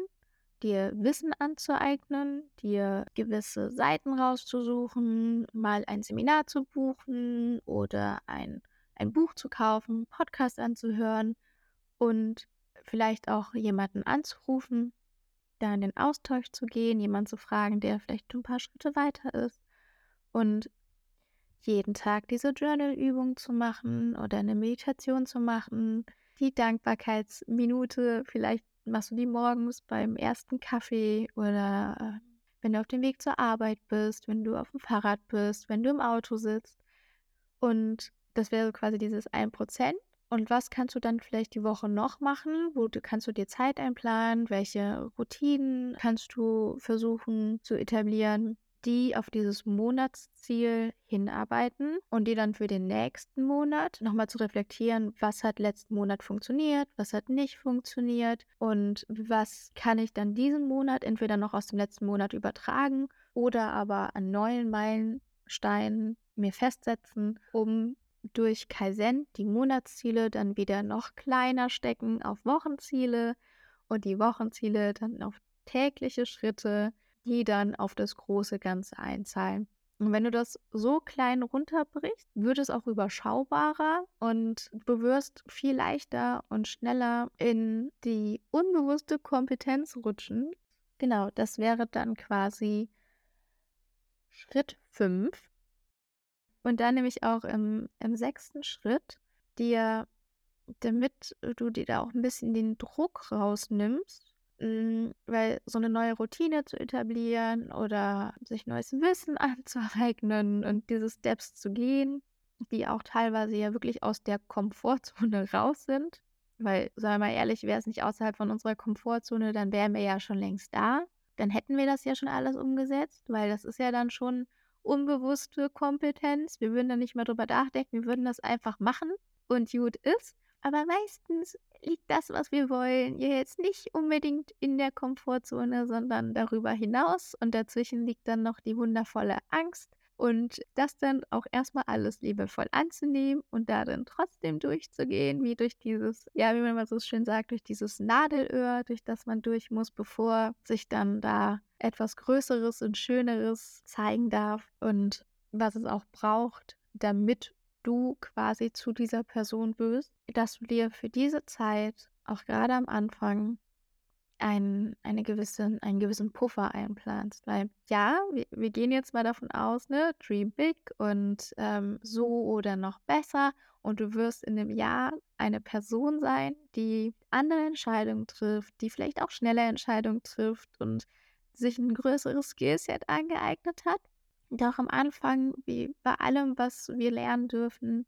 S1: dir Wissen anzueignen, dir gewisse Seiten rauszusuchen, mal ein Seminar zu buchen oder ein, ein Buch zu kaufen, Podcast anzuhören und vielleicht auch jemanden anzurufen, da in den Austausch zu gehen, jemanden zu fragen, der vielleicht ein paar Schritte weiter ist und jeden Tag diese Journal-Übung zu machen oder eine Meditation zu machen, die Dankbarkeitsminute, vielleicht machst du die morgens beim ersten Kaffee oder äh, wenn du auf dem Weg zur Arbeit bist, wenn du auf dem Fahrrad bist, wenn du im Auto sitzt. Und das wäre quasi dieses 1%. Und was kannst du dann vielleicht die Woche noch machen? Wo du, kannst du dir Zeit einplanen? Welche Routinen kannst du versuchen zu etablieren? die auf dieses Monatsziel hinarbeiten und die dann für den nächsten Monat nochmal zu reflektieren, was hat letzten Monat funktioniert, was hat nicht funktioniert und was kann ich dann diesen Monat entweder noch aus dem letzten Monat übertragen oder aber an neuen Meilensteinen mir festsetzen, um durch Kaizen die Monatsziele dann wieder noch kleiner stecken auf Wochenziele und die Wochenziele dann auf tägliche Schritte die dann auf das große Ganze einzahlen. Und wenn du das so klein runterbrichst, wird es auch überschaubarer und du wirst viel leichter und schneller in die unbewusste Kompetenz rutschen. Genau, das wäre dann quasi Schritt 5. Und dann nämlich auch im, im sechsten Schritt dir, damit du dir da auch ein bisschen den Druck rausnimmst, hm, weil so eine neue Routine zu etablieren oder sich neues Wissen *laughs* anzueignen und diese Steps zu gehen, die auch teilweise ja wirklich aus der Komfortzone *laughs* raus sind. Weil, sagen wir mal ehrlich, wäre es nicht außerhalb von unserer Komfortzone, dann wären wir ja schon längst da. Dann hätten wir das ja schon alles umgesetzt, weil das ist ja dann schon unbewusste Kompetenz. Wir würden dann nicht mehr drüber nachdenken, wir würden das einfach machen und gut ist. Aber meistens liegt das, was wir wollen, ja jetzt nicht unbedingt in der Komfortzone, sondern darüber hinaus. Und dazwischen liegt dann noch die wundervolle Angst. Und das dann auch erstmal alles liebevoll anzunehmen und darin trotzdem durchzugehen, wie durch dieses, ja, wie man mal so schön sagt, durch dieses Nadelöhr, durch das man durch muss, bevor sich dann da etwas Größeres und Schöneres zeigen darf und was es auch braucht, damit du quasi zu dieser Person wirst, dass du dir für diese Zeit, auch gerade am Anfang, ein, eine gewisse, einen gewissen Puffer einplanst. Weil ja, wir, wir gehen jetzt mal davon aus, ne, dream big und ähm, so oder noch besser. Und du wirst in dem Jahr eine Person sein, die andere Entscheidungen trifft, die vielleicht auch schnelle Entscheidungen trifft und sich ein größeres Skillset angeeignet hat. Doch am Anfang, wie bei allem, was wir lernen dürfen,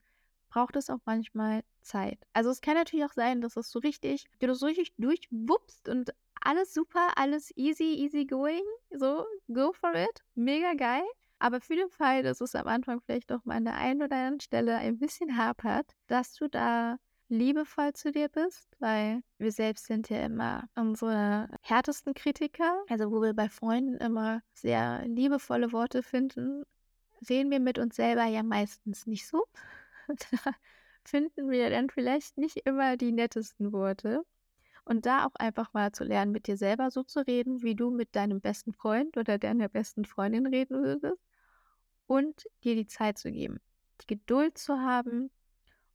S1: braucht es auch manchmal Zeit. Also es kann natürlich auch sein, dass es so richtig, du das so richtig durchwuppst und alles super, alles easy, easy going. So, go for it. Mega geil. Aber für den Fall, dass es am Anfang vielleicht doch mal an der einen oder anderen Stelle ein bisschen hapert, dass du da liebevoll zu dir bist, weil wir selbst sind ja immer unsere härtesten Kritiker. Also wo wir bei Freunden immer sehr liebevolle Worte finden, reden wir mit uns selber ja meistens nicht so. *laughs* finden wir dann vielleicht nicht immer die nettesten Worte. Und da auch einfach mal zu lernen, mit dir selber so zu reden, wie du mit deinem besten Freund oder deiner besten Freundin reden würdest. Und dir die Zeit zu geben, die Geduld zu haben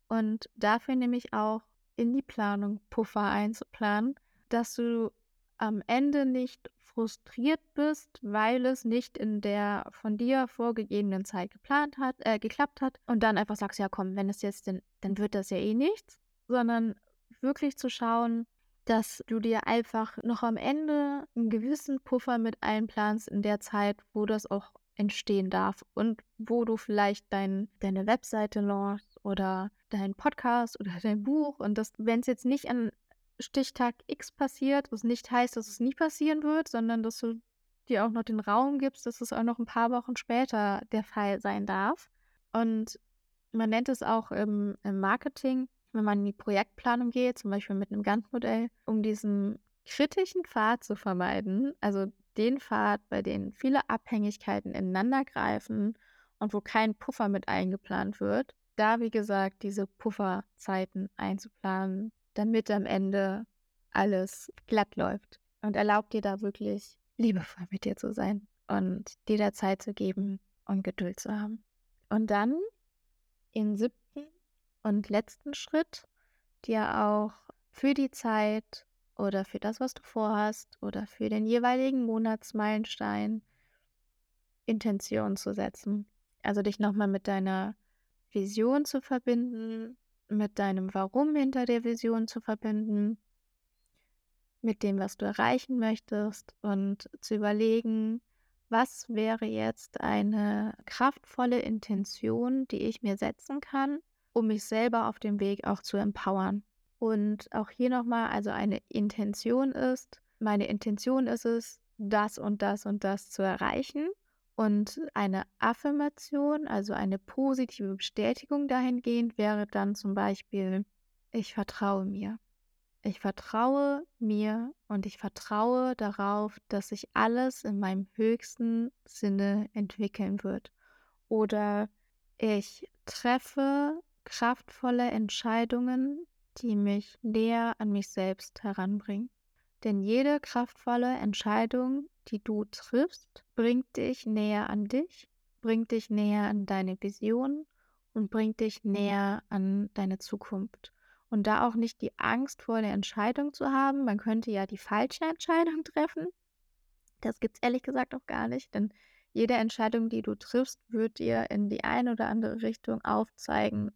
S1: und dafür nämlich auch in die Planung Puffer einzuplanen, dass du am Ende nicht frustriert bist, weil es nicht in der von dir vorgegebenen Zeit geplant hat, äh, geklappt hat und dann einfach sagst, ja komm, wenn es jetzt denn, dann wird das ja eh nichts, sondern wirklich zu schauen, dass du dir einfach noch am Ende einen gewissen Puffer mit einplanst in der Zeit, wo das auch entstehen darf und wo du vielleicht dein, deine Webseite launchst oder dein Podcast oder *laughs* dein Buch und das, wenn es jetzt nicht an Stichtag X passiert, was nicht heißt, dass es nie passieren wird, sondern dass du dir auch noch den Raum gibst, dass es auch noch ein paar Wochen später der Fall sein darf. Und man nennt es auch im, im Marketing wenn man in die Projektplanung geht, zum Beispiel mit einem Gantt-Modell, um diesen kritischen Pfad zu vermeiden, also den Pfad, bei dem viele Abhängigkeiten ineinander greifen und wo kein Puffer mit eingeplant wird, da wie gesagt diese Pufferzeiten einzuplanen, damit am Ende alles glatt läuft und erlaubt dir da wirklich liebevoll mit dir zu sein und dir da Zeit zu geben und Geduld zu haben. Und dann in siebten und letzten Schritt dir auch für die Zeit oder für das, was du vorhast oder für den jeweiligen Monatsmeilenstein Intention zu setzen. Also dich nochmal mit deiner Vision zu verbinden, mit deinem Warum hinter der Vision zu verbinden, mit dem, was du erreichen möchtest und zu überlegen, was wäre jetzt eine kraftvolle Intention, die ich mir setzen kann, um mich selber auf dem Weg auch zu empowern. Und auch hier nochmal, also eine Intention ist, meine Intention ist es, das und das und das zu erreichen. Und eine Affirmation, also eine positive Bestätigung dahingehend, wäre dann zum Beispiel, ich vertraue mir. Ich vertraue mir und ich vertraue darauf, dass sich alles in meinem höchsten Sinne entwickeln wird. Oder ich treffe kraftvolle Entscheidungen, die mich näher an mich selbst heranbringen. Denn jede kraftvolle Entscheidung, die du triffst, bringt dich näher an dich, bringt dich näher an deine Vision und bringt dich näher an deine Zukunft. Und da auch nicht die Angst vor der Entscheidung zu haben, man könnte ja die falsche Entscheidung treffen. Das gibt es ehrlich gesagt auch gar nicht, denn jede Entscheidung, die du triffst, wird dir in die eine oder andere Richtung aufzeigen,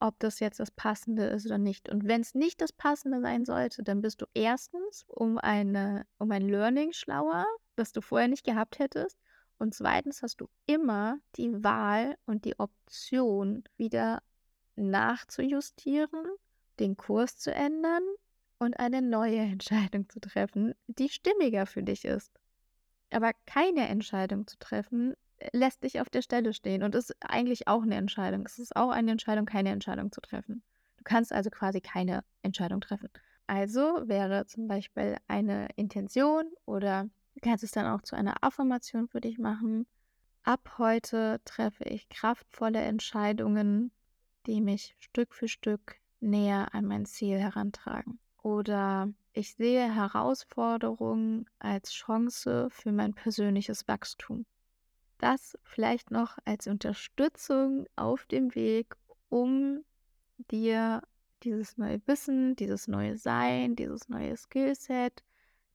S1: ob das jetzt das Passende ist oder nicht. Und wenn es nicht das Passende sein sollte, dann bist du erstens um, eine, um ein Learning schlauer, das du vorher nicht gehabt hättest. Und zweitens hast du immer die Wahl und die Option, wieder nachzujustieren, den Kurs zu ändern und eine neue *laughs* Entscheidung zu treffen, die stimmiger für dich ist. Aber keine Entscheidung zu treffen, lässt dich auf der Stelle stehen und ist eigentlich auch eine Entscheidung. Es ist auch eine Entscheidung, keine Entscheidung zu treffen. Du kannst also quasi keine Entscheidung treffen. Also wäre zum Beispiel eine Intention oder du kannst es dann auch zu einer Affirmation für dich machen. Ab heute treffe ich kraftvolle Entscheidungen, die mich Stück für Stück näher an mein Ziel herantragen. Oder ich sehe Herausforderungen als Chance für mein persönliches Wachstum das vielleicht noch als Unterstützung auf dem Weg, um dir dieses neue Wissen, dieses neue Sein, dieses neue Skillset,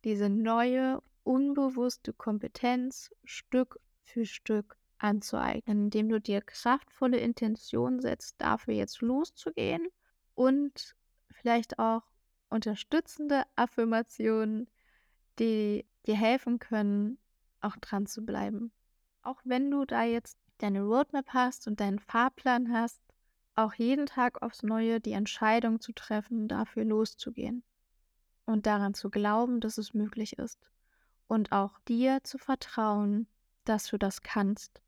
S1: diese neue unbewusste Kompetenz Stück für Stück anzueignen, indem du dir kraftvolle Intentionen setzt, dafür jetzt loszugehen und vielleicht auch unterstützende Affirmationen, die dir helfen können, auch dran zu bleiben auch wenn du da jetzt deine Roadmap hast und deinen Fahrplan hast, auch jeden Tag aufs Neue die Entscheidung zu treffen, dafür loszugehen und daran zu glauben, dass es möglich ist und auch dir zu vertrauen, dass du das kannst.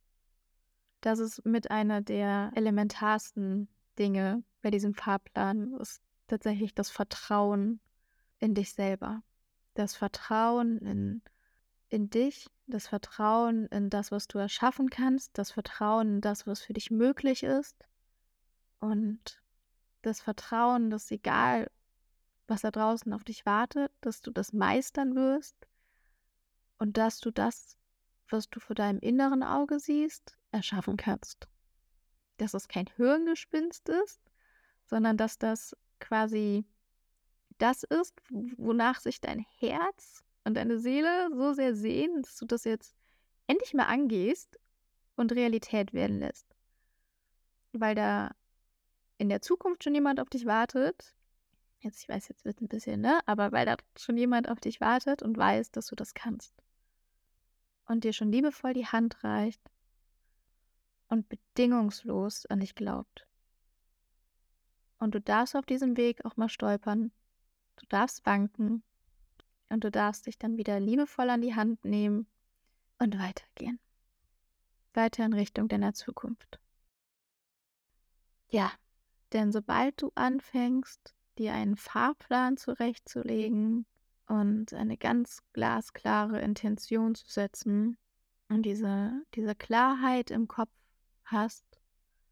S1: Das ist mit einer der elementarsten Dinge bei diesem Fahrplan, ist tatsächlich das Vertrauen in dich selber. Das Vertrauen in in dich, das Vertrauen in das, was du erschaffen kannst, das Vertrauen in das, was für dich möglich ist und das Vertrauen, dass egal, was da draußen auf dich wartet, dass du das meistern wirst und dass du das, was du vor deinem inneren Auge siehst, erschaffen kannst. Dass es kein Hirngespinst ist, sondern dass das quasi das ist, wonach sich dein Herz und deine Seele so sehr sehen, dass du das jetzt endlich mal angehst und Realität werden lässt. Weil da in der Zukunft schon jemand auf dich wartet. Jetzt, ich weiß, jetzt wird ein bisschen, ne? Aber weil da schon jemand auf dich wartet und weiß, dass du das kannst. Und dir schon liebevoll die Hand reicht und bedingungslos an dich glaubt. Und du darfst auf diesem Weg auch mal stolpern. Du darfst wanken. Und du darfst dich dann wieder liebevoll an die Hand nehmen und weitergehen. Weiter in Richtung deiner Zukunft. Ja, denn sobald du anfängst, dir einen Fahrplan zurechtzulegen und eine ganz glasklare Intention zu setzen und diese, diese Klarheit im Kopf hast,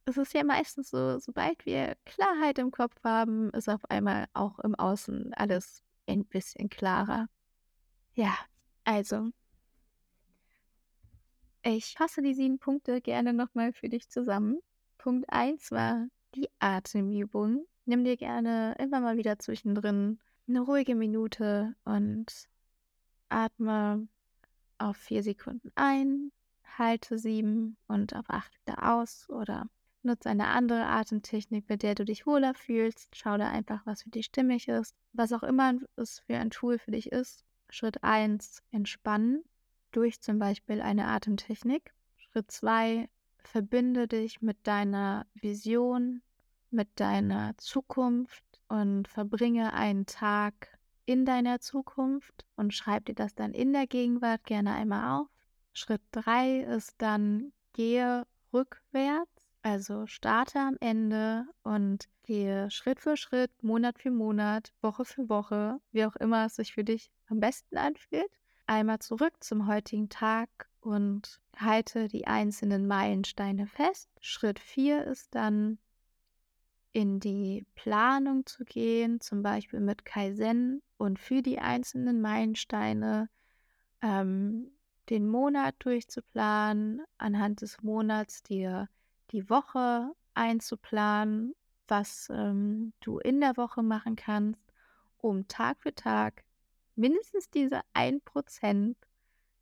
S1: es ist ja meistens so, sobald wir Klarheit im Kopf haben, ist auf einmal auch im Außen alles ein bisschen klarer. Ja, also, ich fasse die sieben Punkte gerne nochmal für dich zusammen. Punkt 1 war die Atemübung. Nimm dir gerne immer mal wieder zwischendrin eine ruhige Minute und atme auf vier Sekunden ein, halte sieben und auf acht wieder aus oder nutze eine andere Atemtechnik, mit der du dich wohler fühlst. Schau da einfach, was für dich stimmig ist. Was auch immer es für ein Tool für dich ist. Schritt 1, entspannen durch zum Beispiel eine Atemtechnik. Schritt 2, verbinde dich mit deiner Vision, mit deiner Zukunft und verbringe einen Tag in deiner Zukunft und schreib dir das dann in der Gegenwart gerne einmal auf. Schritt 3 ist dann, gehe rückwärts, also starte am Ende und gehe Schritt für Schritt, Monat für Monat, Woche für Woche, wie auch immer es sich für dich am besten anfühlt, einmal zurück zum heutigen Tag und halte die einzelnen Meilensteine fest. Schritt 4 ist dann in die Planung zu gehen, zum Beispiel mit Kaizen und für die einzelnen Meilensteine ähm, den Monat durchzuplanen, anhand des Monats dir die Woche einzuplanen, was ähm, du in der Woche machen kannst, um Tag für Tag mindestens diese 1%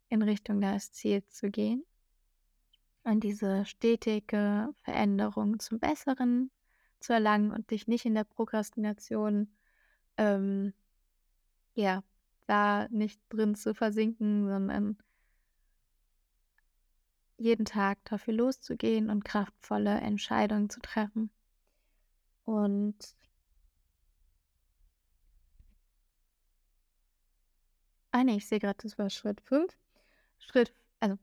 S1: in Richtung deines Ziels zu gehen und diese stetige Veränderung zum Besseren zu erlangen und dich nicht in der Prokrastination, ähm, ja, da nicht drin zu versinken, sondern jeden Tag dafür loszugehen und kraftvolle Entscheidungen zu treffen. Und Ah ne, ich sehe gerade, das war Schritt 5. Schritt also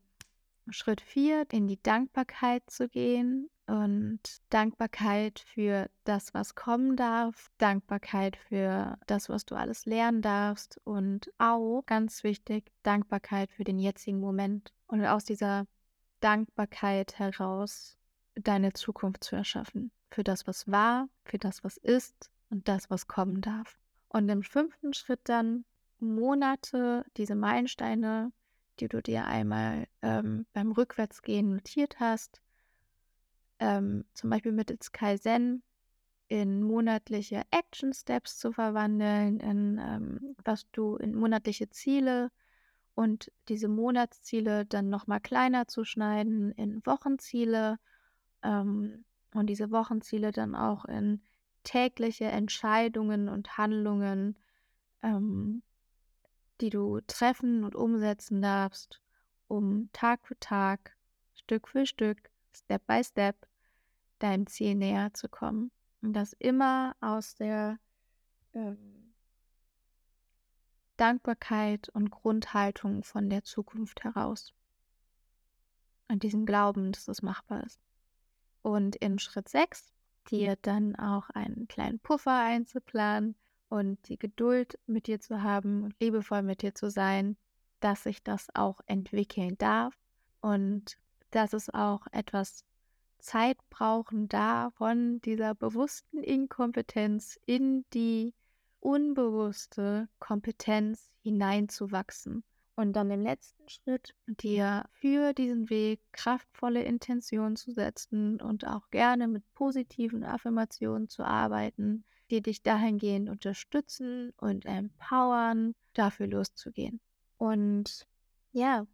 S1: Schritt 4, in die Dankbarkeit zu gehen und Dankbarkeit für das, was kommen darf, Dankbarkeit für das, was du alles lernen darfst und auch ganz wichtig, Dankbarkeit für den jetzigen Moment und aus dieser Dankbarkeit heraus deine Zukunft zu erschaffen, für das, was war, für das, was ist und das, was kommen darf. Und im fünften Schritt dann Monate, diese Meilensteine, die du dir einmal ähm, beim Rückwärtsgehen notiert hast, ähm, zum Beispiel mittels Kaizen in monatliche Action Steps zu verwandeln, in ähm, was du in monatliche Ziele und diese Monatsziele dann nochmal kleiner zu schneiden in Wochenziele ähm, und diese Wochenziele dann auch in tägliche Entscheidungen und Handlungen ähm, die du treffen und umsetzen darfst, um Tag für Tag, Stück für Stück, Step by Step deinem Ziel näher zu kommen. Und das immer aus der ähm, Dankbarkeit und Grundhaltung von der Zukunft heraus. Und diesem Glauben, dass es machbar ist. Und in Schritt 6 dir dann auch einen kleinen Puffer einzuplanen, und die Geduld mit dir zu haben und liebevoll mit dir zu sein, dass sich das auch entwickeln darf und dass es auch etwas Zeit brauchen, da von dieser bewussten Inkompetenz in die unbewusste Kompetenz hineinzuwachsen. Und dann im letzten Schritt dir für diesen Weg kraftvolle Intentionen zu setzen und auch gerne mit positiven Affirmationen zu arbeiten, die dich dahingehend unterstützen und empowern, dafür loszugehen. Und ja,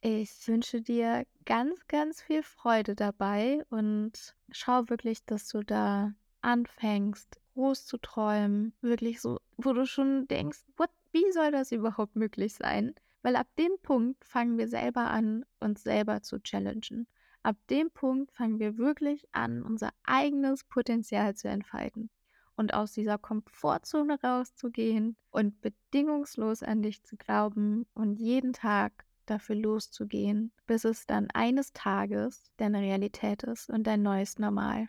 S1: ich wünsche dir ganz, ganz viel Freude dabei und schau wirklich, dass du da anfängst, groß zu träumen. Wirklich so, wo du schon denkst, what, wie soll das überhaupt möglich sein? Weil ab dem Punkt fangen wir selber an, uns selber zu challengen. Ab dem Punkt fangen wir wirklich an, unser eigenes Potenzial zu entfalten und aus dieser Komfortzone rauszugehen und bedingungslos an dich zu glauben und jeden Tag dafür loszugehen, bis es dann eines Tages deine Realität ist und dein neues Normal.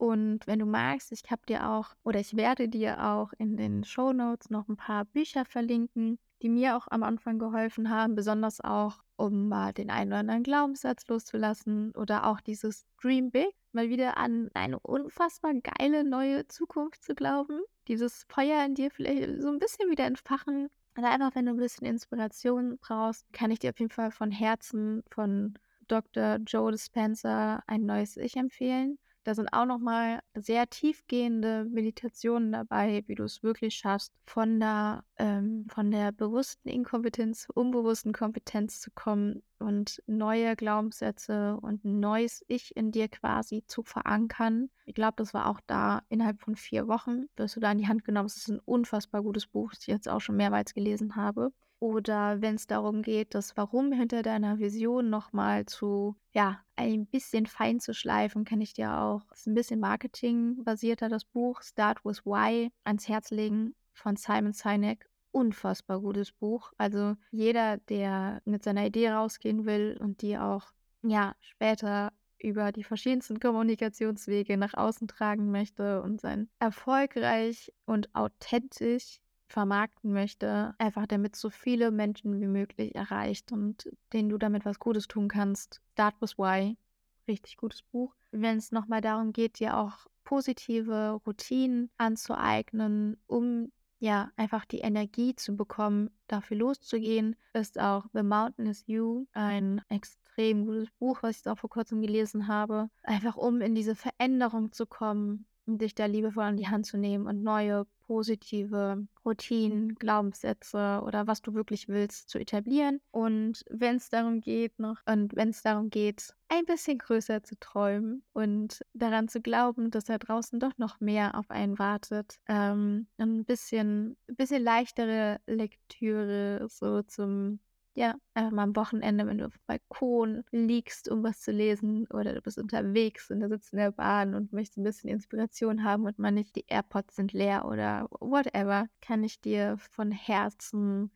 S1: Und wenn du magst, ich habe dir auch oder ich werde dir auch in den Show Notes noch ein paar Bücher verlinken, die mir auch am Anfang geholfen haben, besonders auch, um mal den einen oder anderen Glaubenssatz loszulassen oder auch dieses Dream Big, mal wieder an eine unfassbar geile neue Zukunft zu glauben, dieses Feuer in dir vielleicht so ein bisschen wieder entfachen oder einfach, wenn du ein bisschen Inspiration brauchst, kann ich dir auf jeden Fall von Herzen von Dr. Joe Dispenza ein neues Ich empfehlen. Da sind auch nochmal sehr tiefgehende Meditationen dabei, wie du es wirklich schaffst, von der, ähm, von der bewussten Inkompetenz unbewussten Kompetenz zu kommen und neue Glaubenssätze und ein neues Ich in dir quasi zu verankern. Ich glaube, das war auch da innerhalb von vier Wochen, wirst du da in die Hand genommen. Es ist ein unfassbar gutes Buch, das ich jetzt auch schon mehrmals gelesen habe oder wenn es darum geht, das Warum hinter deiner Vision nochmal zu, ja, ein bisschen fein zu schleifen, kann ich dir auch, ist ein bisschen Marketing-basierter, das Buch Start with Why ans Herz legen von Simon Sinek. Unfassbar gutes Buch. Also jeder, der mit seiner Idee rausgehen will und die auch, ja, später über die verschiedensten Kommunikationswege nach außen tragen möchte und sein erfolgreich und authentisch vermarkten möchte, einfach damit so viele Menschen wie möglich erreicht und denen du damit was Gutes tun kannst. Start with Why, richtig gutes Buch. Wenn es nochmal darum geht, dir auch positive Routinen anzueignen, um ja einfach die Energie zu bekommen, dafür loszugehen, ist auch The Mountain is You ein extrem gutes Buch, was ich auch vor kurzem gelesen habe. Einfach um in diese Veränderung zu kommen, dich da liebevoll an die Hand zu nehmen und neue positive Routinen, Glaubenssätze oder was du wirklich willst zu etablieren. Und wenn es darum geht noch und wenn es darum geht, ein bisschen größer zu träumen und daran zu glauben, dass da draußen doch noch mehr auf einen wartet, ähm, ein bisschen, ein bisschen leichtere Lektüre so zum ja, einfach mal am Wochenende, wenn du auf dem Balkon liegst, um was zu lesen oder du bist unterwegs und du sitzt in der Bahn und möchtest ein bisschen Inspiration haben und man nicht die AirPods sind leer oder whatever, kann ich dir von Herzen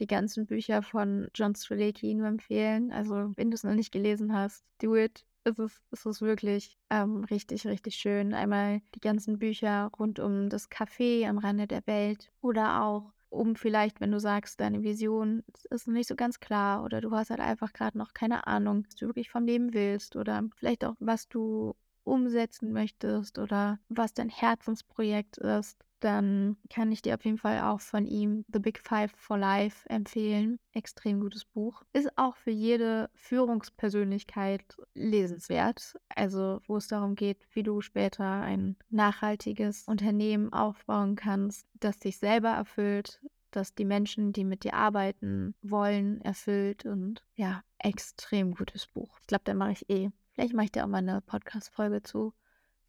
S1: die ganzen Bücher von John Strelacki nur empfehlen. Also, wenn du es noch nicht gelesen hast, do it. Es ist, es ist wirklich ähm, richtig, richtig schön. Einmal die ganzen Bücher rund um das Café am Rande der Welt oder auch um vielleicht, wenn du sagst, deine Vision ist noch nicht so ganz klar oder du hast halt einfach gerade noch keine Ahnung, was du wirklich vom Leben willst oder vielleicht auch, was du umsetzen möchtest oder was dein Herzensprojekt ist, dann kann ich dir auf jeden Fall auch von ihm The Big Five for Life empfehlen. Extrem gutes Buch. Ist auch für jede Führungspersönlichkeit lesenswert. Also, wo es darum geht, wie du später ein nachhaltiges Unternehmen aufbauen kannst, das dich selber erfüllt, das die Menschen, die mit dir arbeiten wollen, erfüllt und ja, extrem gutes Buch. Ich glaube, da mache ich eh. Vielleicht mache ich dir auch mal eine Podcast-Folge zu.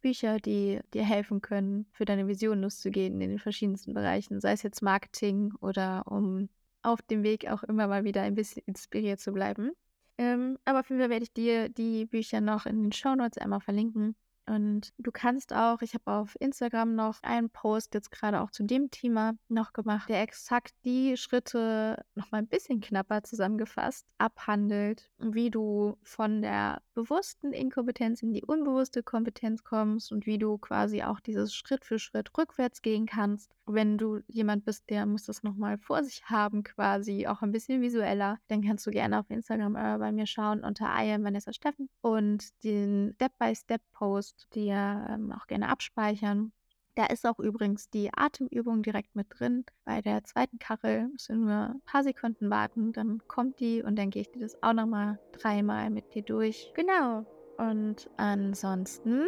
S1: Bücher, die dir helfen können, für deine Vision loszugehen in den verschiedensten Bereichen, sei es jetzt Marketing oder um auf dem Weg auch immer mal wieder ein bisschen inspiriert zu bleiben. Ähm, aber auf jeden Fall werde ich dir die Bücher noch in den Show Notes einmal verlinken. Und du kannst auch, ich habe auf Instagram noch einen Post jetzt gerade auch zu dem Thema noch gemacht, der exakt die Schritte noch mal ein bisschen knapper zusammengefasst abhandelt, wie du von der bewussten Inkompetenz in die unbewusste Kompetenz kommst und wie du quasi auch dieses Schritt für Schritt rückwärts gehen kannst. Wenn du jemand bist, der muss das nochmal vor sich haben, quasi auch ein bisschen visueller, dann kannst du gerne auf Instagram äh, bei mir schauen unter I am Vanessa Steffen und den Step-by-Step-Post dir ähm, auch gerne abspeichern. Da ist auch übrigens die Atemübung direkt mit drin. Bei der zweiten Kachel du nur ein paar Sekunden warten, dann kommt die und dann gehe ich dir das auch nochmal dreimal mit dir durch. Genau. Und ansonsten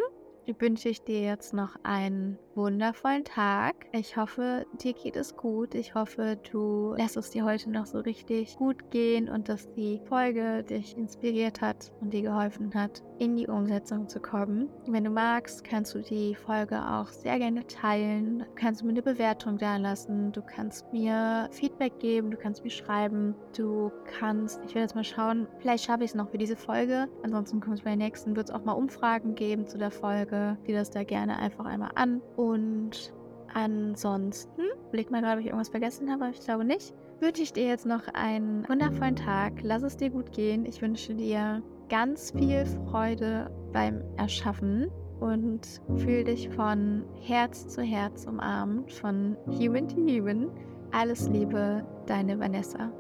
S1: wünsche ich dir jetzt noch einen wundervollen Tag. Ich hoffe, dir geht es gut. Ich hoffe, du lässt es dir heute noch so richtig gut gehen und dass die Folge dich inspiriert hat und dir geholfen hat, in die Umsetzung zu kommen. Wenn du magst, kannst du die Folge auch sehr gerne teilen. Du kannst mir eine Bewertung da lassen. Du kannst mir Feedback geben. Du kannst mir schreiben. Du kannst, ich werde jetzt mal schauen, vielleicht schaffe ich es noch für diese Folge. Ansonsten kommt es bei der nächsten, wird es auch mal Umfragen geben zu der Folge. Die das da gerne einfach einmal an. Und ansonsten, blick mal gerade, ob ich irgendwas vergessen habe, aber ich glaube nicht. Wünsche ich dir jetzt noch einen wundervollen Tag. Lass es dir gut gehen. Ich wünsche dir ganz viel Freude beim Erschaffen und fühl dich von Herz zu Herz umarmt, von Human to Human. Alles Liebe, deine Vanessa.